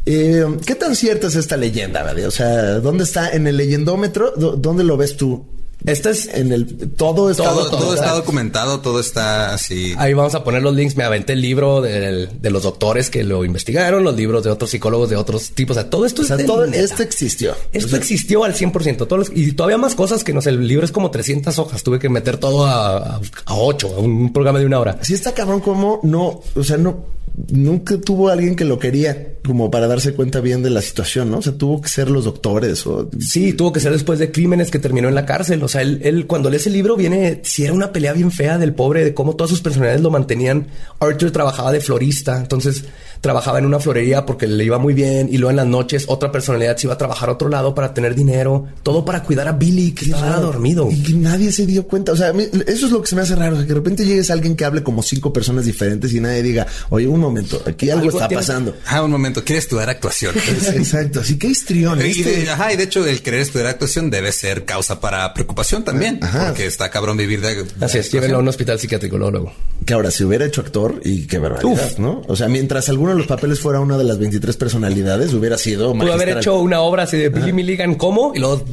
eh, ¿qué tan cierta es esta leyenda, verdad? O sea, ¿dónde está? ¿En el leyendómetro? ¿Dó- ¿Dónde lo ves tú? Este es En el... Todo está... Todo, todo, todo está documentado, todo está así. Ahí vamos a poner los links. Me aventé el libro del- de, los doctores que lo investigaron, los libros de otros psicólogos de otros tipos. O sea, todo esto O sea, es todo esto existió. Esto O sea, existió al 100%. Todos los- y todavía más cosas que no sé. El libro es como 300 hojas. Tuve que meter todo a, a, a 8, a un programa de una hora. Sí está cabrón como no, o sea, no, nunca tuvo alguien que lo quería como para darse cuenta bien de la situación, ¿no? O sea, tuvo que ser los doctores o... Sí, tuvo que ser después de crímenes que terminó en la cárcel. O sea, él, él cuando lee ese libro viene, si era una pelea bien fea del pobre, de cómo todas sus personalidades lo mantenían. Arthur trabajaba de florista, entonces trabajaba en una florería porque le iba muy bien y luego en las noches otra personalidad se iba a trabajar a otro lado para tener dinero, todo para cuidar a Billy que estaba dormido. Y que nadie se dio cuenta. O sea, a mí- eso es lo que se me hace raro. O sea, que de repente llegues a alguien que hable como cinco personas diferentes y nadie diga, oye, un momento, aquí algo, Algo está tiene- pasando. Ah, un momento, ¿quieres estudiar actuación? [LAUGHS] Exacto. Así que histrión. Y este- de, ajá, y de hecho el querer estudiar actuación debe ser causa para preocupación también, Ajá. porque está cabrón vivir de, de Así es, llévenlo a un hospital psiquiátrico luego, luego. Que ahora, si hubiera hecho actor, y qué barbaridad, Uf. ¿no? O sea, mientras alguno de los papeles fuera una de las 23 personalidades, hubiera sido Pudo haber hecho una obra así de Billy Milligan como y luego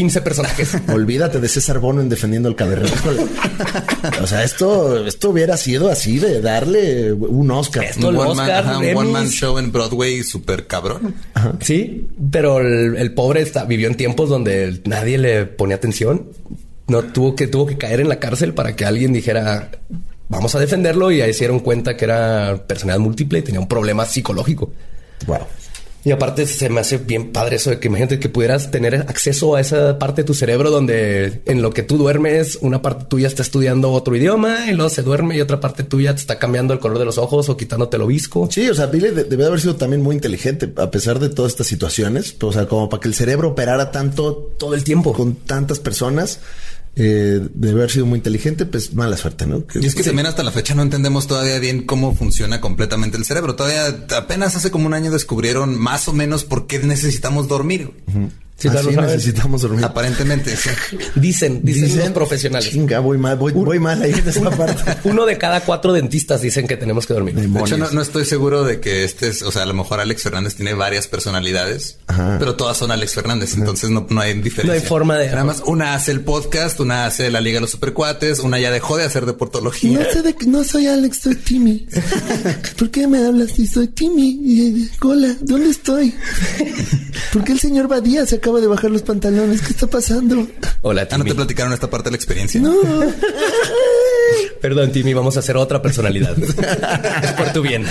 15 personajes. [LAUGHS] Olvídate de César Bono en defendiendo el cabernet. o sea, esto, esto hubiera sido así de darle un Oscar. Esto- Un one, man, Oscar, ajá, un Emmys. one man show en Broadway súper cabrón. Sí, pero el, el pobre está, vivió en tiempos donde nadie le ponía atención. No tuvo que, tuvo que caer en la cárcel para que alguien dijera vamos a defenderlo y ahí se dieron cuenta que era personalidad múltiple y tenía un problema psicológico. Wow. Y aparte se me hace bien padre eso de que imagínate que pudieras tener acceso a esa parte de tu cerebro donde en lo que tú duermes, una parte tuya está estudiando otro idioma y luego se duerme y otra parte tuya te está cambiando el color de los ojos o quitándote el obisco. Sí, o sea, Billy de- debe haber sido también muy inteligente a pesar de todas estas situaciones. O sea, como para que el cerebro operara tanto Todo el tiempo. con tantas personas, eh, debe haber sido muy inteligente, pues mala suerte, ¿no? Y es que también hasta la fecha no entendemos todavía bien cómo funciona completamente el cerebro. Todavía apenas hace como un año descubrieron más o menos por qué necesitamos dormir. Sí, Así necesitamos dormir. Aparentemente, sí. [LAUGHS] Dicen, dicen, los profesionales. Chinga, voy mal, voy, voy mal ahí en esa parte. [LAUGHS] Uno de cada cuatro dentistas dicen que tenemos que dormir. De hecho, Demonios. no, no estoy seguro de que este es, o sea, a lo mejor Alex Fernández tiene varias personalidades, Ajá. pero todas son Alex Fernández, entonces no, no hay diferencia. No hay forma de- Nada más una hace el podcast, una hace la Liga de los Supercuates, una ya dejó de hacer deportología. No sé de qué- no soy Alex, soy Timmy. [LAUGHS] ¿Por qué me hablas si soy Timmy? Hola, ¿dónde estoy? ¿Por qué el señor Badía se acaba de bajar los pantalones? ¿Qué está pasando? Hola, Ah, ¿no Timmy. te platicaron esta parte de la experiencia? No. [LAUGHS] Perdón, Timmy, vamos a hacer otra personalidad. [LAUGHS] es por tu bien.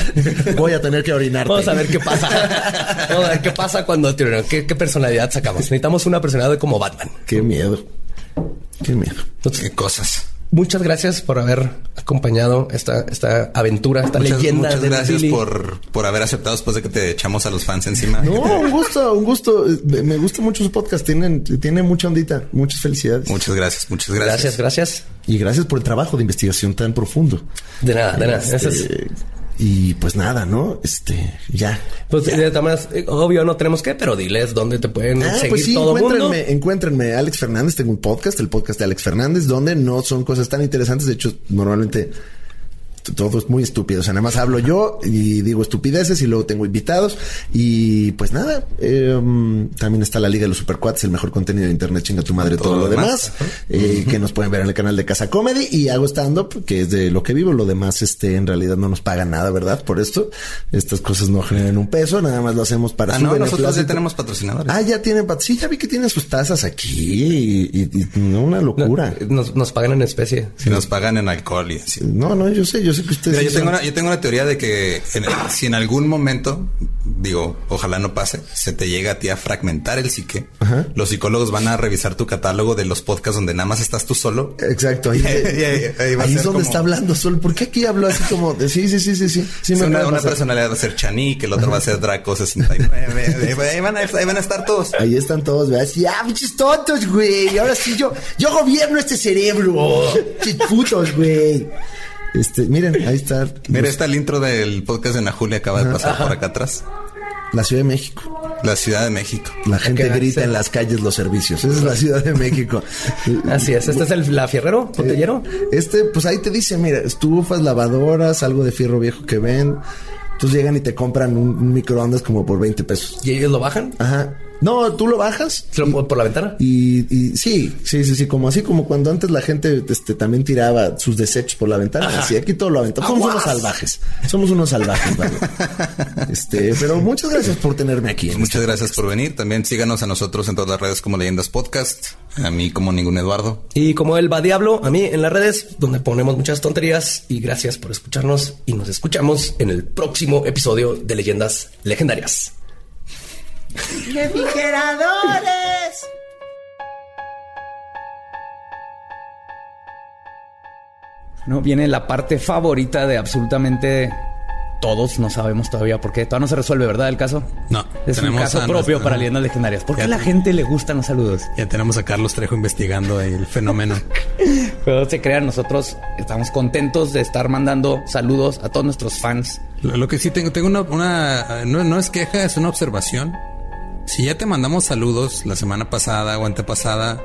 Voy a tener que orinarte. Vamos a ver qué pasa. Vamos a ver qué pasa cuando te orinan. ¿Qué, qué personalidad sacamos? Necesitamos una personalidad como Batman. Qué miedo. Qué miedo. Entonces, Qué cosas. Muchas gracias por haber acompañado esta, esta aventura, esta Muchas, leyenda muchas de gracias Billy. por, por haber aceptado después de que te echamos a los fans encima. No, [LAUGHS] un gusto, un gusto. Me gusta mucho su podcast. Tienen, tiene mucha ondita. Muchas felicidades. Muchas gracias, muchas gracias. Gracias, gracias. Y gracias por el trabajo de investigación tan profundo. De nada, de nada. Este, es- Y pues nada, ¿no? Este, ya. pues, todas maneras, eh, obvio, no tenemos que, pero diles dónde te pueden Ah, seguir pues sí, todo el mundo. encuéntrenme, encuéntrenme Alex Fernández, tengo un podcast, el podcast de Alex Fernández, donde no son cosas tan interesantes, de hecho, normalmente todo es muy estúpido, o sea, nada más hablo yo y digo estupideces y luego tengo invitados y pues nada, eh, um, también está la Liga de los Supercuates, el mejor contenido de internet, chinga tu madre, todo, lo demás, eh, que nos pueden ver en el canal de Casa Comedy y hago stand-up, que es de lo que vivo, lo demás, este, en realidad no nos pagan nada, ¿verdad? Por esto, estas cosas no generan un peso, nada más lo hacemos para Ah, no, nosotros ya tenemos patrocinadores. Ah, ya tienen, sí, ya vi que tienen sus tazas aquí y, y- y no, una locura. Nos, nos pagan en especie. Si nos pagan en alcohol y así. No, no, yo sé, yo sé que ustedes. Mira, yo tengo, una, yo tengo una teoría de que en- si en algún momento, digo, ojalá no pase, se te llega a ti a fragmentar el psique, Ajá. los psicólogos van a revisar tu catálogo de los podcasts donde nada más estás tú solo. Exacto, ahí, [LAUGHS] ahí- ahí- ahí es donde como- está hablando Sol. ¿Por qué aquí hablo así como de sí, sí, sí, sí, sí? Sí, Sí, me una, una personalidad va a ser Chanik, el otro va a ser Draco 69. [LAUGHS] ahí, van a, ahí van a estar todos. Ahí están todos, ¿verdad? Sí, ah, pinches tontos, güey. Ahora sí yo, yo gobierno este cerebro. [LAUGHS] Pinches putos, güey. Este, miren, ahí está. Mira, los- está el intro del podcast de Najuli, acaba de pasar por acá atrás. la Ciudad de México. La Ciudad de México. La gente que grita en las calles los servicios. Esa es la Ciudad de México. [LAUGHS] Así es. Este es el la fierrero, botellero. Este, pues ahí te dice, mira, estufas, lavadoras, algo de fierro viejo que ven. Entonces llegan y te compran un, un microondas como por 20 pesos. Y ellos lo bajan. Ajá. No, tú lo bajas. ¿Se lo- por la ventana. Y, y sí, sí, sí, sí, como así como cuando antes la gente este, también tiraba sus desechos por la ventana. Así, aquí todo lo aventamos. Somos unos salvajes. Somos unos salvajes, vale. [LAUGHS] Este, pero muchas gracias por tenerme aquí. en Muchas gracias por venir. También síganos a nosotros en todas las redes como Leyendas Podcast. A mí como ningún Eduardo. Y como él va diablo, a mí en las redes, donde ponemos muchas tonterías. Y gracias por escucharnos. Y nos escuchamos en el próximo episodio de Leyendas Legendarias. Refrigeradores. No, viene la parte favorita de absolutamente todos. No sabemos todavía por qué. Todavía no se resuelve, ¿verdad? El caso. No, Es un tenemos caso propio nuestra- para leyendas legendarias. ¿Por qué a la te- gente le gustan los saludos? Ya tenemos a Carlos Trejo investigando el fenómeno. [LAUGHS] Pero no se crean, nosotros estamos contentos de estar mandando saludos a todos nuestros fans. Lo, lo que sí tengo, tengo una, una- no, no es queja, es una observación. Si ya te mandamos saludos la semana pasada o antepasada,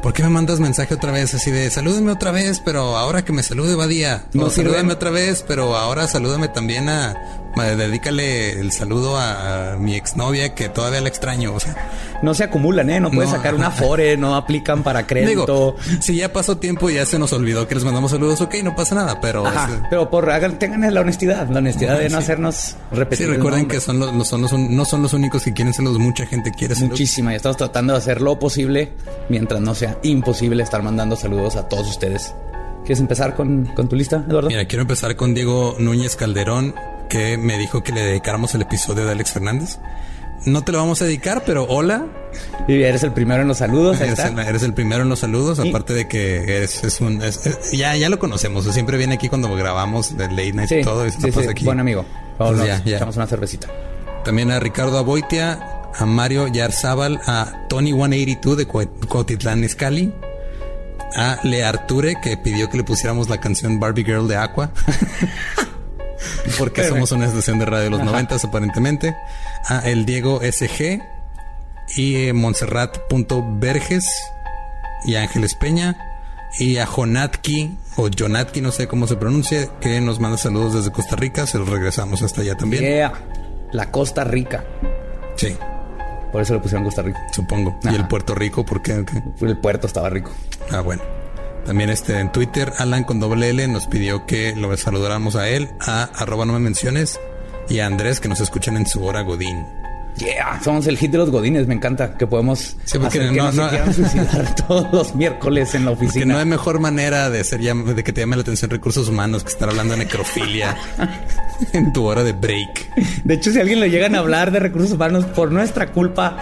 ¿por qué me mandas mensaje otra vez así de salúdeme otra vez, pero ahora que me salude Badía? No o salúdame otra vez, pero ahora salúdame también a dedícale el saludo a, mi exnovia que todavía la extraño, o sea, No se acumulan, ¿eh? No puedes No. sacar una fore, no aplican para [LAUGHS] crédito. digo, si ya pasó tiempo y ya se nos olvidó que les mandamos saludos, ok, no pasa nada, pero Ajá, es- pero por hagan, tengan la honestidad, la honestidad de no Sí. hacernos repetir. Sí, recuerden que son los, los- son los, no son los únicos que quieren saludos, mucha gente quiere saludos. Muchísima. Y estamos tratando de hacer lo posible mientras no sea imposible estar mandando saludos a todos ustedes. ¿Quieres empezar con, con tu lista, Eduardo? Mira, quiero empezar con Diego Núñez Calderón, que me dijo que le dedicáramos el episodio de Alex Fernández. No te lo vamos a dedicar, pero hola. Y eres el primero en los saludos. Eres el, eres el primero en los saludos, Y- aparte de que es, es un... es- es- ya, ya lo conocemos, siempre viene aquí cuando grabamos de Late Night Sí, y todo. Y sí, sí, aquí. buen amigo. Vámonos, Pues ya, ya. echamos una cervecita. También a Ricardo Aboitia, a Mario Yarzábal, a Tony 182 de Cuautitlán Izcalli, a Le Arture que pidió que le pusiéramos la canción Barbie Girl de Aqua. [LAUGHS] Porque somos una estación de radio de los noventas aparentemente. A el Diego SG, y eh, Montserrat.verges y Ángeles Peña y a Jonatki o Jonatki, no sé cómo se pronuncia, que nos manda saludos desde Costa Rica. Se los regresamos hasta allá también. Yeah. La Costa Rica. Sí, Por eso le pusieron Costa Rica. supongo. Y el Puerto Rico, ¿por? ¿Qué? El puerto estaba rico. Ah, bueno. También este en Twitter, Alan con doble L nos pidió que lo saludáramos a él, a arroba no me menciones, y a Andrés que nos escuchan en su hora Godín. Yeah, somos el hit de los godines. Me encanta que podemos Sí, porque hacer que no- suicidar [LAUGHS] todos los miércoles en la Que oficina. no hay mejor manera de ser de que te llame la atención recursos humanos que estar hablando de necrofilia [LAUGHS] en tu hora de break. De hecho, si a alguien le llegan a hablar de recursos humanos por nuestra culpa,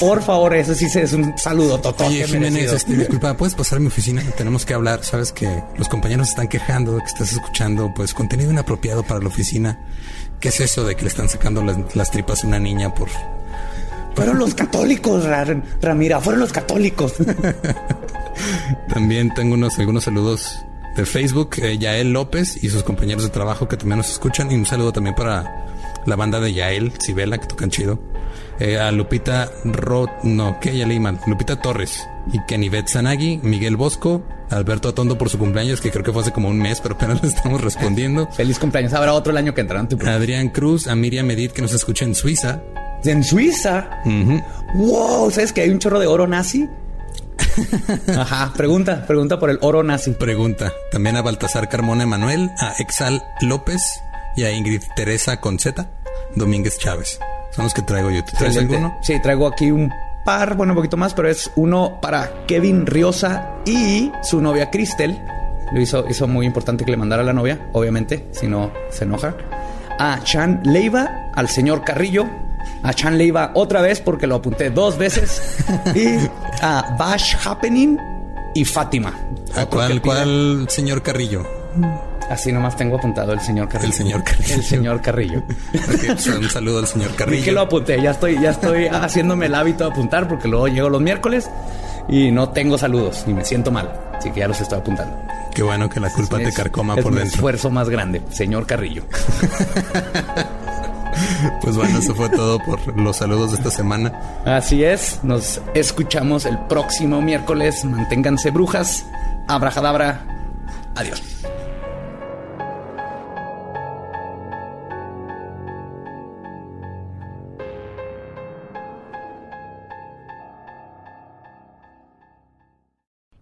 por favor, eso sí es un saludo totote Oye, Jiménez, este, disculpa, ¿puedes pasar a mi oficina? Tenemos que hablar. Sabes que los compañeros están quejando de que estás escuchando pues contenido inapropiado para la oficina. ¿Qué es eso de que le están sacando las, las tripas a una niña por Fueron los católicos, Ra- Ramira, fueron los católicos. [LAUGHS] También tengo unos algunos saludos de Facebook, eh, Yael López y sus compañeros de trabajo que también nos escuchan. Y un saludo también para la banda de Yael, Sibela, que tocan chido. Eh, a Lupita Ro... No, que ya leí mal. Lupita Torres y Kenivet Zanagi, Miguel Bosco, Alberto Atondo por su cumpleaños, que creo que fue hace como un mes, pero apenas le estamos respondiendo. [LAUGHS] Feliz cumpleaños. Habrá otro el año que entrarán. Adrián Cruz, a Miriam Medid, que nos escucha en Suiza. En Suiza. Wow, ¿sabes que hay un chorro de oro nazi? [LAUGHS] Ajá, pregunta, pregunta por el oro nazi. Pregunta. También a Baltasar Carmona Emanuel, a Exal López y a Ingrid Teresa Conceta Domínguez Chávez. Son los que traigo yo. ¿Tú traes Excelente. alguno? Sí, traigo aquí un par, bueno, un poquito más, pero es uno para Kevin Riosa y su novia Cristel. Lo hizo, hizo muy importante que le mandara a la novia, obviamente, si no se enoja. A Chan Leiva, al señor Carrillo. A Chan Leiva otra vez porque lo apunté dos veces. [LAUGHS] y a Bash Happening y Fátima. ¿A cuál, cuál señor Carrillo? Así nomás tengo apuntado el señor Carrillo. El señor Carrillo. El señor Carrillo. Pues, un saludo al señor Vi que lo Carrillo. apunté, ya estoy, ya estoy haciéndome el hábito de apuntar porque luego llego los miércoles y no tengo saludos y me siento mal. Así que ya los estoy apuntando. Qué bueno que la culpa te Es- carcoma es por mi dentro. esfuerzo más grande, señor Carrillo. [LAUGHS] Pues bueno, eso fue todo por los saludos de esta semana. Así es, nos escuchamos el próximo miércoles. Manténganse brujas. Abrajadabra. Adiós.